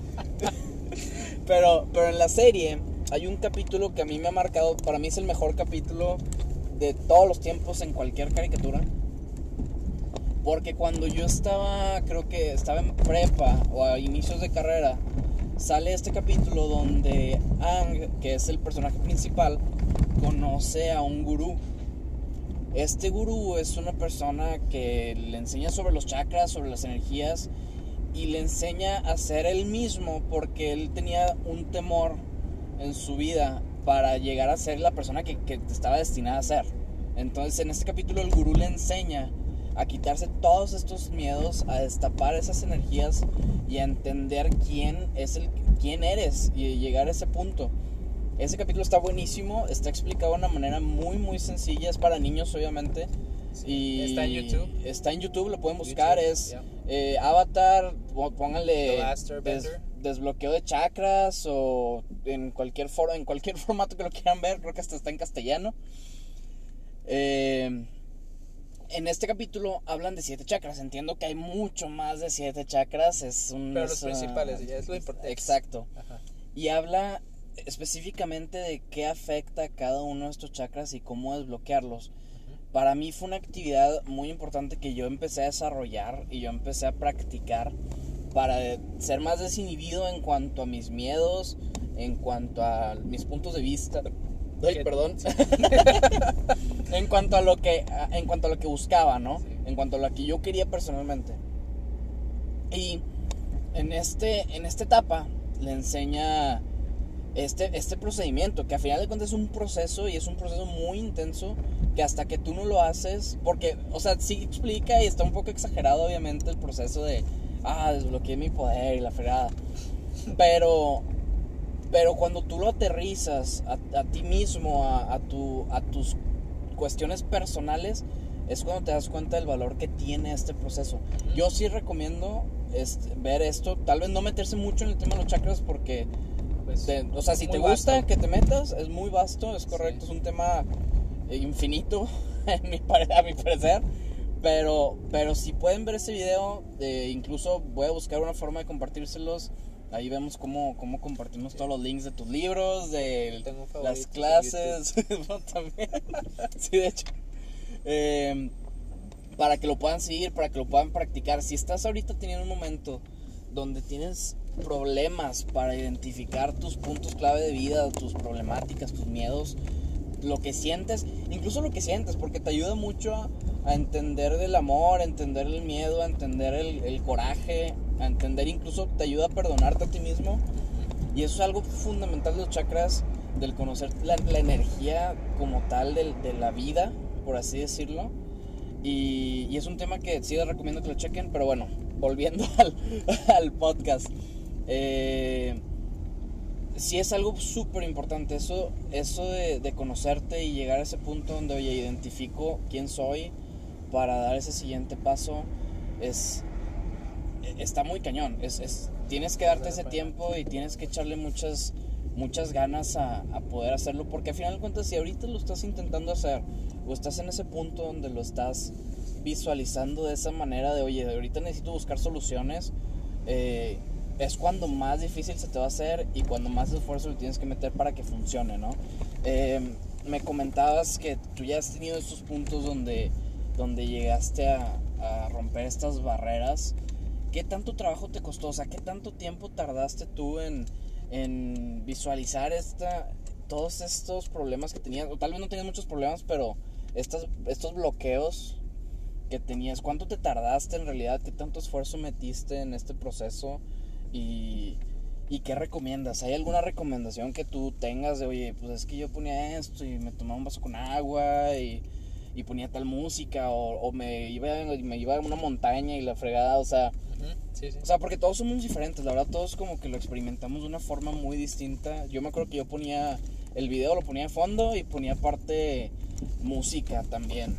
Pero, pero en la serie hay un capítulo que a mí me ha marcado, para mí es el mejor capítulo de todos los tiempos en cualquier caricatura. Porque cuando yo estaba, creo que estaba en prepa o a inicios de carrera, sale este capítulo donde Ang, que es el personaje principal, conoce a un gurú. Este gurú es una persona que le enseña sobre los chakras, sobre las energías y le enseña a ser él mismo porque él tenía un temor en su vida para llegar a ser la persona que, estaba destinada a ser. Entonces en este capítulo el gurú le enseña a quitarse todos estos miedos, a destapar esas energías y a entender quién es el quién eres y llegar a ese punto. Ese capítulo está buenísimo, está explicado de una manera muy, muy sencilla. Es para niños, obviamente. Y Está en YouTube. Está en YouTube, lo pueden buscar. YouTube, es yeah. eh, Avatar, pó- pónganle des- desbloqueo de chakras o en cualquier foro, en cualquier formato que lo quieran ver. Creo que hasta está en castellano. Eh, en este capítulo hablan de siete chakras. Entiendo que hay mucho más de siete chakras. Es un. Pero los es, principales, ya es lo importante. Exacto. Ajá. Y habla específicamente de qué afecta a cada uno de estos chakras y cómo desbloquearlos. Para mí fue una actividad muy importante que yo empecé a desarrollar y yo empecé a practicar para ser más desinhibido en cuanto a mis miedos, en cuanto a mis puntos de vista. Ay, perdón. en cuanto a lo que en cuanto a lo que buscaba, ¿no? Sí. En cuanto a lo que yo quería personalmente. Y en este en esta etapa le enseña este, este procedimiento, que a final de cuentas es un proceso y es un proceso muy intenso, que hasta que tú no lo haces, porque, o sea, sí explica y está un poco exagerado obviamente el proceso de, ah, desbloqueé mi poder y la fregada, pero, pero cuando tú lo aterrizas a, a ti mismo, a, a, tu, a tus cuestiones personales, es cuando te das cuenta del valor que tiene este proceso. Yo sí recomiendo este, ver esto, tal vez no meterse mucho en el tema de los chakras porque Pues, te- o sea, si te gusta vasto. que te metas, es muy vasto, es correcto, Sí. es un tema eh, infinito, en mi a mi parecer. Pero, pero si pueden ver ese video, eh, incluso voy a buscar una forma de compartírselos. Ahí vemos cómo, cómo compartimos todos los links de tus libros, de las clases. No, también. sí, de hecho. Eh, para que lo puedan seguir, para que lo puedan practicar. Si estás ahorita teniendo un momento donde tienes problemas para identificar tus puntos clave de vida, tus problemáticas, tus miedos, lo que sientes, incluso lo que sientes, porque te ayuda mucho a, entender del amor, a entender el miedo, a entender el, coraje, a entender incluso te ayuda a perdonarte a ti mismo. Y eso es algo fundamental de los chakras, del conocer la, energía como tal del- de, la vida, por así decirlo. Y, y es un tema que sí les recomiendo que lo chequen, pero bueno, volviendo al, al podcast. Eh, sí es algo súper importante eso, eso de, conocerte y llegar a ese punto donde, oye, identifico quién soy para dar ese siguiente paso, es, está muy cañón. Es, es- tienes que darte ese tiempo y tienes que echarle muchas, muchas ganas a, a poder hacerlo, porque al final de cuentas, si ahorita lo estás intentando hacer o estás en ese punto donde lo estás visualizando de esa manera de, oye, ahorita necesito buscar soluciones, eh, es cuando más difícil se te va a hacer y cuando más esfuerzo le tienes que meter para que funcione, ¿no? Eh, me comentabas que tú ya has tenido estos puntos donde, donde llegaste a, romper estas barreras. ¿Qué tanto trabajo te costó? ¿qué tanto tiempo tardaste tú en, en visualizar esta, todos estos problemas que tenías? O tal vez no tenías muchos problemas, pero estas, estos bloqueos que tenías, ¿cuánto te tardaste en realidad? ¿Qué tanto esfuerzo metiste en este proceso? Y, ¿Y qué recomiendas? ¿Hay alguna recomendación que tú tengas de, oye, pues es que yo ponía esto y me tomaba un vaso con agua y, y ponía tal música o, o me, iba, me iba a una montaña y la fregada, o sea, Ujú, Sí, sí. o sea, porque todos somos diferentes, la verdad, todos como que lo experimentamos de una forma muy distinta. Yo me acuerdo que yo ponía el video, lo ponía de fondo y ponía aparte música también,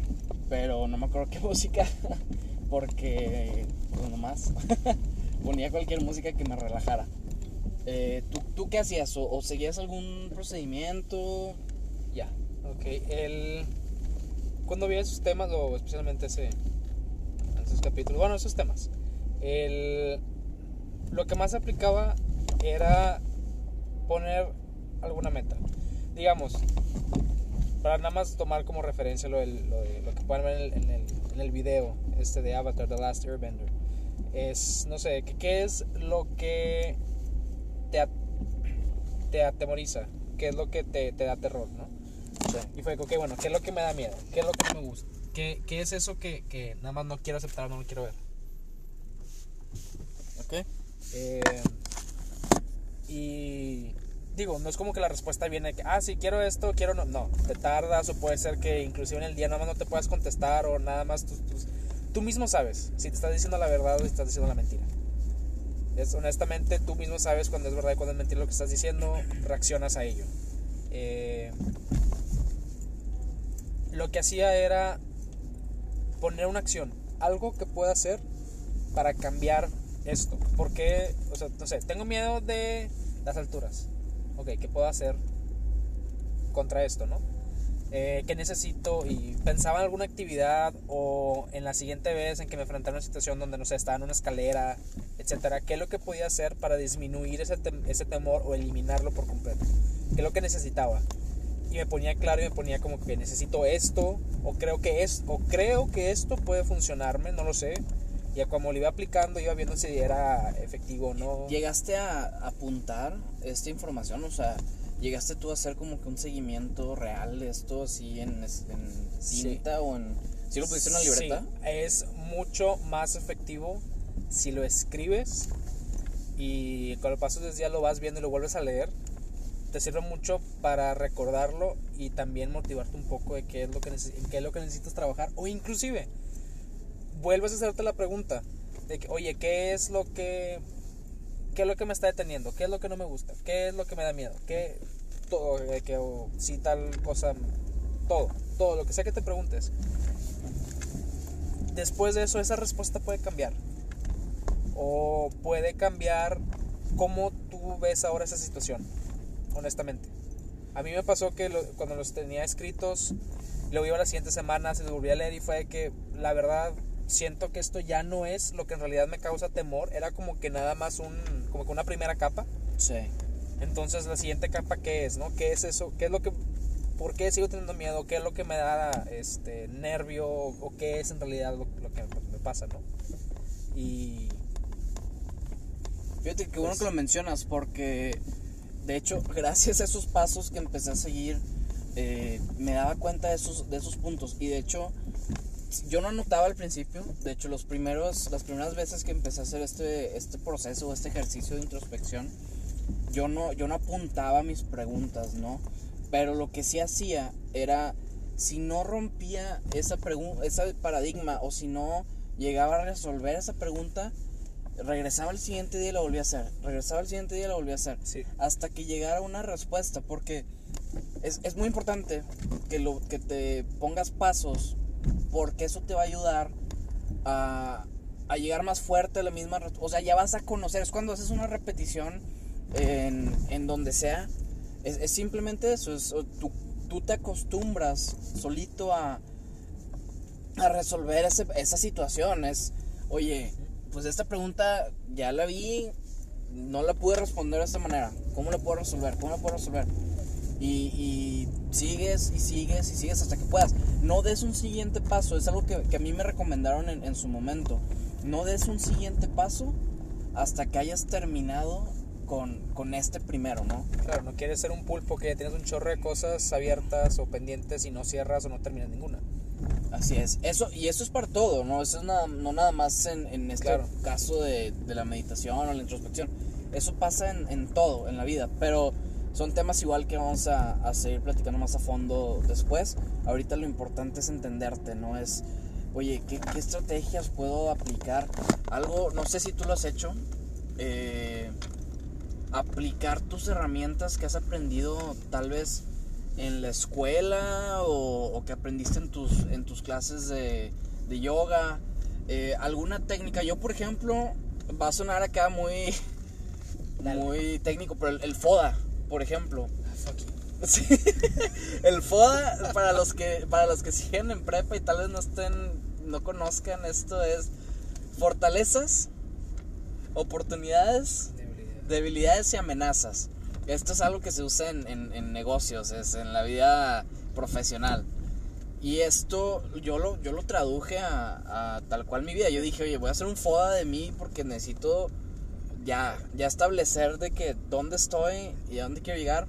pero no me acuerdo qué música, porque, pues nomás, ponía cualquier música que me relajara. Eh, ¿tú, ¿Tú qué hacías? ¿O, o seguías algún procedimiento? Ya, ok. El... Cuando vi esos temas, o especialmente ese, esos capítulos, bueno, esos temas, el... lo que más aplicaba era poner alguna meta. Digamos, para nada más tomar como referencia lo, del- lo, de- lo que pueden ver en el, en, el, en el video este de Avatar, The Last Airbender. Es, no sé, ¿qué, qué es lo que te, at- te atemoriza? ¿Qué es lo que te, te da terror, no? Y fue, ok, bueno, ¿qué es lo que me da miedo? ¿Qué es lo que no me gusta? ¿Qué, qué es eso que, que nada más no quiero aceptar, no lo quiero ver? ¿Ok? Eh, y digo, no es como que la respuesta viene que, ah, sí, quiero esto, quiero no. No, te tardas o puede ser que inclusive en el día nada más no te puedas contestar o nada más tú, tú, tú mismo sabes si te estás diciendo la verdad o si estás diciendo la mentira. Es, honestamente, tú mismo sabes cuando es verdad y cuando es mentira lo que estás diciendo, reaccionas a ello. eh, lo que hacía era poner una acción, algo que pueda hacer para cambiar esto. Porque, o sea, no sé, tengo miedo de las alturas. Ok, ¿qué puedo hacer contra esto, no? Eh, ¿Qué necesito? Y pensaba en alguna actividad o en la siguiente vez en que me enfrentara a una situación donde, no sé, estaba en una escalera, etcétera. ¿Qué es lo que podía hacer para disminuir ese, ese temor o eliminarlo por completo? ¿Qué es lo que necesitaba? y me ponía claro y me ponía como que necesito esto o creo que es o creo que esto puede funcionarme, no lo sé. Y como lo iba aplicando, iba viendo si era efectivo o no. ¿Llegaste a apuntar esta información? O sea, ¿llegaste tú a hacer como que un seguimiento real de esto así en, en cinta o en... ¿Sí lo pusiste en una libreta? Sí, es mucho más efectivo si lo escribes y con el paso del día lo vas viendo y lo vuelves a leer te sirve mucho para recordarlo y también motivarte un poco de qué es lo que, qué es lo que necesitas trabajar. O inclusive, vuelves a hacerte la pregunta de que, oye, ¿qué es lo que... ¿Qué es lo que me está deteniendo? ¿Qué es lo que no me gusta? ¿Qué es lo que me da miedo? ¿Qué... Todo, que, si tal cosa... Todo, todo, lo que sea que te preguntes. Después de eso, esa respuesta puede cambiar. O puede cambiar cómo tú ves ahora esa situación honestamente. A mí me pasó que cuando los tenía escritos, lo iba la siguiente semana, se los volví a leer y fue que la verdad siento que esto ya no es lo que en realidad me causa temor, era como que nada más un, como que una primera capa. Sí. Entonces la siguiente capa qué es, ¿no? ¿Qué es eso? ¿Qué es lo que por qué sigo teniendo miedo? ¿Qué es lo que me da este nervio o qué es en realidad lo, que me pasa, ¿no? Y Fíjate que bueno pues que lo mencionas porque de hecho, gracias a esos pasos que empecé a seguir, eh, me daba cuenta de esos, de esos puntos. Y de hecho, yo no anotaba al principio. De hecho, los primeros, las primeras veces que empecé a hacer este, este proceso, este ejercicio de introspección, yo no, yo no apuntaba mis preguntas, ¿no? Pero lo que sí hacía era, si no rompía esa ese paradigma o si no llegaba a resolver esa pregunta, regresaba el siguiente día y lo volví a hacer. Regresaba el siguiente día y lo volví a hacer. Hasta que llegara una respuesta. Porque es, es, muy importante que, lo, que te pongas pasos. Porque eso te va a ayudar a, a llegar más fuerte a la misma. O sea, ya vas a conocer. Es cuando haces una repetición en, en donde sea. Es, simplemente eso. Es, tú, tú te acostumbras solito a, a resolver ese, esa situación. Es, oye, pues esta pregunta ya la vi, no la pude responder de esta manera. ¿Cómo la puedo resolver? ¿Cómo la puedo resolver? Y, sigues y sigues y sigues hasta que puedas. No des un siguiente paso, es algo que, a mí me recomendaron en, su momento. No des un siguiente paso hasta que hayas terminado con, con, este primero, ¿no? Claro, no quieres ser un pulpo que tienes un chorro de cosas abiertas o pendientes y no cierras o no terminas ninguna. Así es. Eso, y eso es para todo, ¿no? Eso es nada, no nada más en, en este caso de, de, la meditación o la introspección. Eso pasa en, en, todo, en la vida. Pero son temas igual que vamos a, a, seguir platicando más a fondo después. Ahorita lo importante es entenderte, ¿no? Es, oye, ¿qué, qué estrategias puedo aplicar? Algo, no sé si tú lo has hecho. Eh, aplicar tus herramientas que has aprendido tal vez en la escuela o, que aprendiste en tus, en tus clases de, de yoga? Eh, ¿Alguna técnica? Yo, por ejemplo, va a sonar acá muy, muy técnico, pero el, FODA, por ejemplo. Sí. el FODA, para los que para los que siguen en prepa y tal vez no estén, no conozcan esto, es fortalezas, oportunidades, debilidades y amenazas. Esto es algo que se usa en, en, negocios, es en la vida profesional. Y esto yo lo, yo lo traduje a, tal cual mi vida. Yo dije, oye, voy a hacer un FODA de mí porque necesito ya, ya establecer de que dónde estoy y a dónde quiero llegar.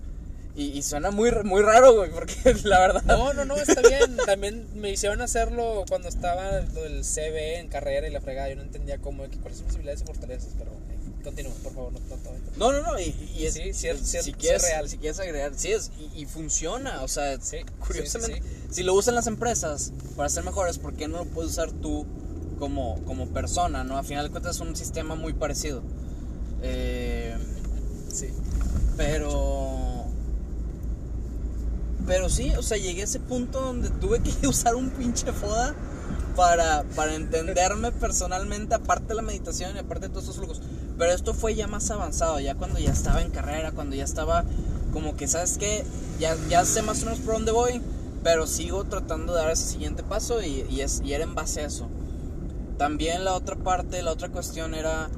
Y, suena muy, muy raro, güey, porque la verdad... No, no, no, está bien. También me hicieron hacerlo cuando estaba lo del CB en carrera y la fregada. Yo no entendía cómo, cuáles son posibilidades y fortalezas, pero Continúa, por favor, no No, no, no, y, es, sí, sí, si, quieres, real. si quieres agregar, sí, es, y, funciona, o sea, curiosamente, si lo usan las empresas para ser mejores, ¿por qué no lo puedes usar tú como, como persona, no? A final de cuentas es un sistema muy parecido. Eh, sí. Pero pero sí, o sea, llegué a ese punto donde tuve que usar un pinche foda para, para entenderme personalmente, aparte de la meditación y aparte de todos esos flujos. Pero esto fue ya más avanzado, ya cuando ya estaba en carrera, cuando ya estaba como que, ¿sabes qué? Ya, ya sé más o menos por dónde voy, pero sigo tratando de dar ese siguiente paso y, y, es, y era en base a eso. También la otra parte, la otra cuestión era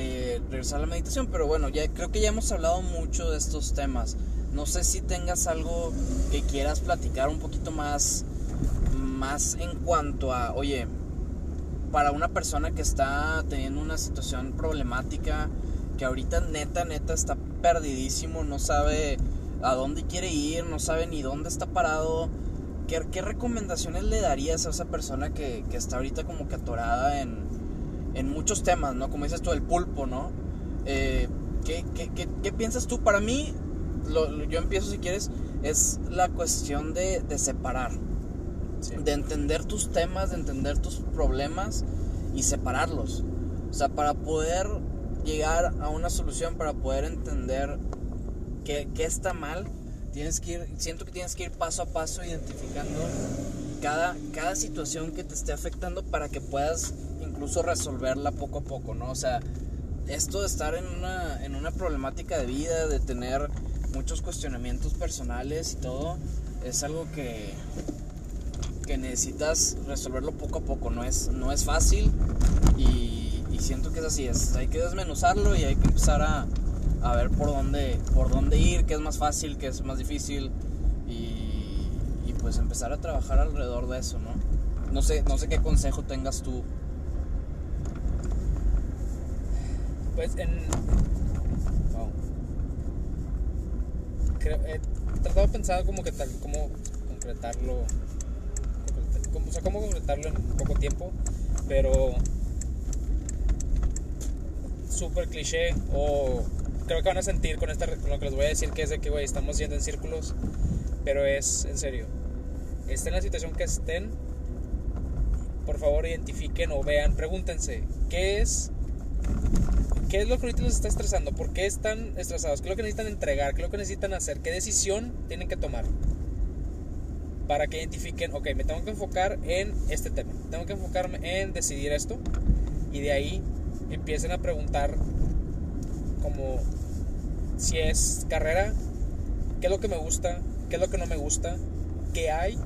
eh, regresar a la meditación, pero bueno, ya creo que ya hemos hablado mucho de estos temas. No sé si tengas algo que quieras platicar un poquito más, más en cuanto a, oye, para una persona que está teniendo una situación problemática, que ahorita neta, neta está perdidísimo, no sabe a dónde quiere ir, no sabe ni dónde está parado. ¿Qué, qué recomendaciones le darías a esa persona que, que está ahorita como que atorada en, en, muchos temas, ¿no? Como dices tú, el pulpo, ¿no? Eh, ¿qué, qué, qué, piensas tú? Para mí, lo, yo empiezo si quieres, es la cuestión de, de separar de entender tus temas, de entender tus problemas y separarlos. O sea, para poder llegar a una solución, para poder entender qué, qué está mal, tienes que ir, siento que tienes que ir paso a paso identificando cada, cada situación que te esté afectando para que puedas incluso resolverla poco a poco, ¿no? O sea, esto de estar en una, en una problemática de vida, de tener muchos cuestionamientos personales y todo, es algo que, que necesitas resolverlo poco a poco, no es, no es fácil y, siento que es así, es, hay que desmenuzarlo y hay que empezar a, a, ver por dónde, por dónde ir, qué es más fácil, qué es más difícil y, y, pues empezar a trabajar alrededor de eso, ¿no? No sé, no sé qué consejo tengas tú. Pues en... Wow. Creo, he tratado de pensar como que tal, cómo concretarlo o sea, cómo concretarlo en poco tiempo, pero súper cliché o creo que van a sentir con, esta, con lo que les voy a decir que es de que, güey, estamos yendo en círculos, pero es en serio. Estén en la situación que estén, por favor identifiquen o vean, pregúntense, ¿qué es ¿Qué es lo que ahorita les está estresando? ¿Por qué están estresados? ¿Qué es lo que necesitan entregar? ¿Qué es lo que necesitan hacer? ¿Qué decisión tienen que tomar? para que identifiquen, ok, me tengo que enfocar en este tema, tengo que enfocarme en decidir esto y de ahí empiecen a preguntar como si es carrera, qué es lo que me gusta, qué es lo que no me gusta, qué hay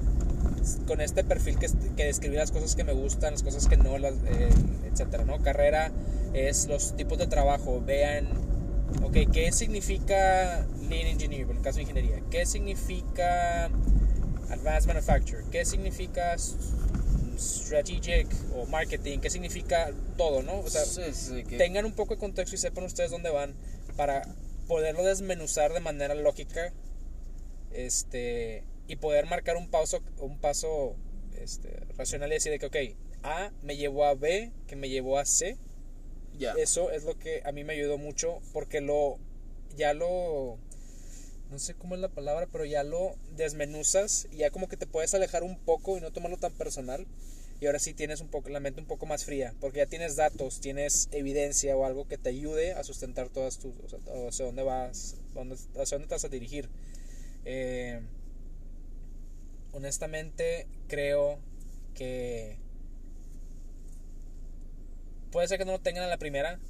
con este perfil que, que describir las cosas que me gustan, las cosas que no, las, eh, etcétera, ¿no? Carrera es los tipos de trabajo, vean, ok, ¿qué significa Lean Engineering, en el caso de ingeniería? ¿Qué significa Advanced Manufacture, qué significa strategic o marketing, qué significa todo, ¿no? O sea, tengan un poco de contexto y sepan ustedes dónde van para poderlo desmenuzar de manera lógica este, y poder marcar un paso, un paso este, racional y decir de que, ok, A me llevó a B, que me llevó a C. Eso es lo que a mí me ayudó mucho porque lo ya lo no sé cómo es la palabra, pero ya lo desmenuzas y ya como que te puedes alejar un poco y no tomarlo tan personal. Y ahora sí tienes un poco la mente un poco más fría, porque ya tienes datos, tienes evidencia o algo que te ayude a sustentar todas tus, o sea, hacia dónde vas, hacia dónde te vas a dirigir. Eh, honestamente creo que puede ser que no lo tengan a la primera,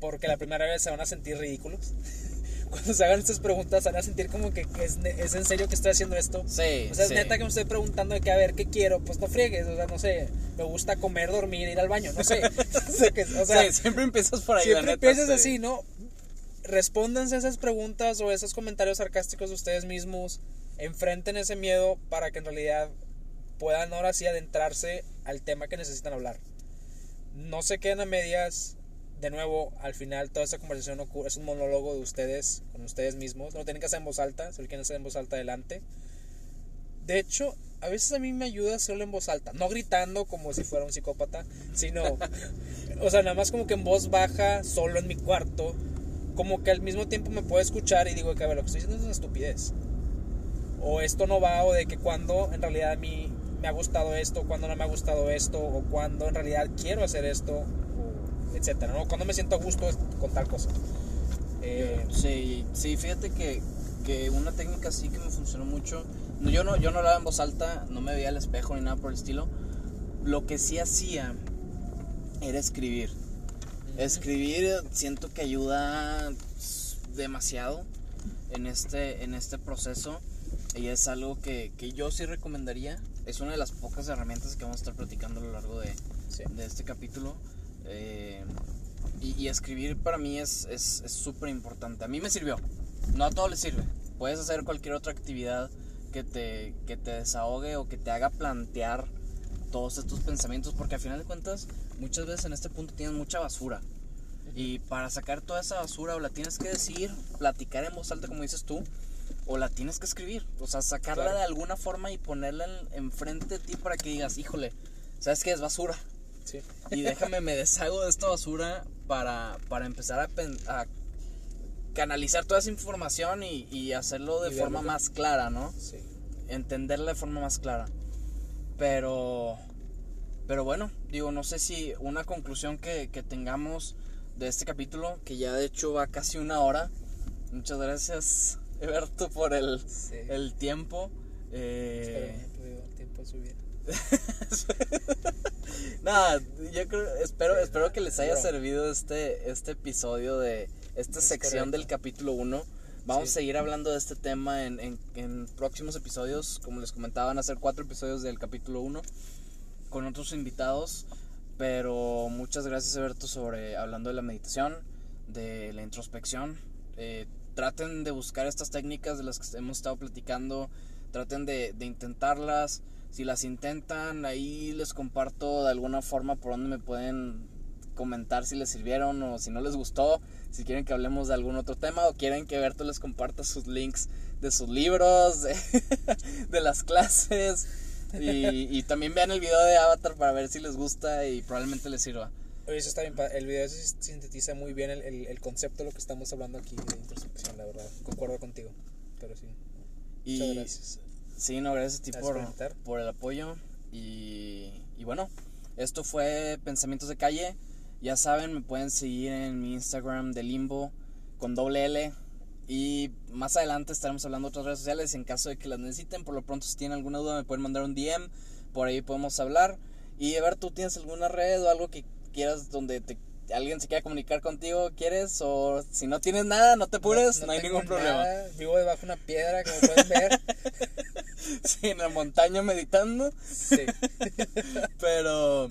porque la primera vez se van a sentir ridículos. cuando se hagan estas preguntas van a sentir como que es, es en serio que estoy haciendo esto. Sí. O sea, es neta que me estoy preguntando de que a ver qué quiero, pues no friegues, o sea, no sé, me gusta comer, dormir, ir al baño, no sé. o sea, sí, siempre empiezas por ahí. Siempre empiezas así, ¿no? Respóndanse esas preguntas o esos comentarios sarcásticos de ustedes mismos, enfrenten ese miedo para que en realidad puedan ahora sí adentrarse al tema que necesitan hablar. No se queden a medias, de nuevo, al final toda esta conversación es un monólogo de ustedes con ustedes mismos. No lo tienen que hacer en voz alta, si lo quieren hacer en voz alta adelante. De hecho, a veces a mí me ayuda hacerlo en voz alta, no gritando como si fuera un psicópata, sino, o sea, nada más como que en voz baja, solo en mi cuarto, como que al mismo tiempo me puedo escuchar y digo que a ver, lo que estoy diciendo es una estupidez. O esto no va, o de que cuando en realidad a mí me ha gustado esto, cuando no me ha gustado esto, o cuando en realidad quiero hacer esto, etcétera, ¿no? Cuando me siento a gusto con tal cosa. Eh, sí, sí, fíjate que, que una técnica así que me funcionó mucho, yo no, yo no hablaba en voz alta, no me veía al espejo ni nada por el estilo. Lo que sí hacía era escribir. Escribir siento que ayuda demasiado en este, en este proceso y es algo que, que yo sí recomendaría. Es una de las pocas herramientas que vamos a estar platicando a lo largo de, Sí. de este capítulo. Eh, y, y escribir para mí es súper importante. A mí me sirvió. No a todos les sirve. Puedes hacer cualquier otra actividad que te, que te desahogue o que te haga plantear todos estos pensamientos. Porque al final de cuentas, muchas veces en este punto tienes mucha basura. Y para sacar toda esa basura o la tienes que decir, platicar en voz alta como dices tú, o la tienes que escribir. O sea, sacarla Claro. de alguna forma y ponerla en- enfrente de ti para que digas, híjole, ¿sabes qué es basura? Sí. Y déjame, me deshago de esta basura para, para empezar a, pen- a canalizar toda esa información y, y hacerlo de Y forma verlo. más clara, ¿no? Sí. Entenderla de forma más clara. Pero, pero bueno, digo, no sé si una conclusión que, que tengamos de este capítulo, que ya de hecho va casi una hora. Muchas gracias, Eberto, por el, Sí. el tiempo. Espero Eh, no dio tiempo de subir. Nada, yo creo, espero, Sí, espero que les es haya broma. servido este, este episodio de esta Es sección correcto. del capítulo 1. Vamos Sí. a seguir hablando de este tema en, en- en próximos episodios. Como les comentaba, van a ser cuatro episodios del capítulo 1 con otros invitados. Pero muchas gracias, Alberto, sobre hablando de la meditación, de la introspección. Eh, traten de buscar estas técnicas de las que hemos estado platicando. Traten de, intentarlas. Si las intentan, ahí les comparto de alguna forma por donde me pueden comentar si les sirvieron o si no les gustó. Si quieren que hablemos de algún otro tema o quieren que Berto les comparta sus links de sus libros, de, de las clases. Y, y también vean el video de Avatar para ver si les gusta y probablemente les sirva. Oye, eso está bien. El video eso sintetiza muy bien el, el, el concepto de lo que estamos hablando aquí de introspección, la verdad. Concuerdo contigo. Pero sí. Y Muchas gracias. sí, no, gracias a ti Gracias por, el apoyo. Y, y bueno, esto fue Pensamientos de Calle. Ya saben, me pueden seguir en mi Instagram de Limbo con doble L. Y más adelante estaremos hablando de otras redes sociales en caso de que las necesiten. Por lo pronto, si tienen alguna duda, me pueden mandar un DM. Por ahí podemos hablar. Y ver, ¿tú tienes alguna red o algo que quieras donde te, alguien se quiera comunicar contigo? ¿Quieres? O si no tienes nada, no te apures, no, hay ningún problema. nada, Vivo debajo de una piedra, como pueden ver. Sí, en la montaña meditando. sí. Pero,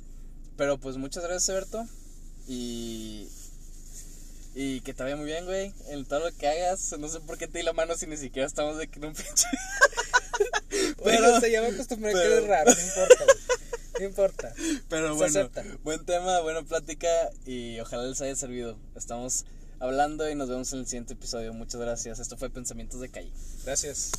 pero pues muchas gracias, Alberto. Y, y que te vaya muy bien, güey. En todo lo que hagas. No sé por qué te di la mano si ni siquiera estamos de que en un pinche. Bueno, se ya me acostumbré a que pero- eres raro, no importa. güey. No importa. Pero Se bueno, acepta. buen tema, buena plática. Y ojalá les haya servido. Estamos hablando y nos vemos en el siguiente episodio. Muchas gracias. Esto fue Pensamientos de Calle. Gracias.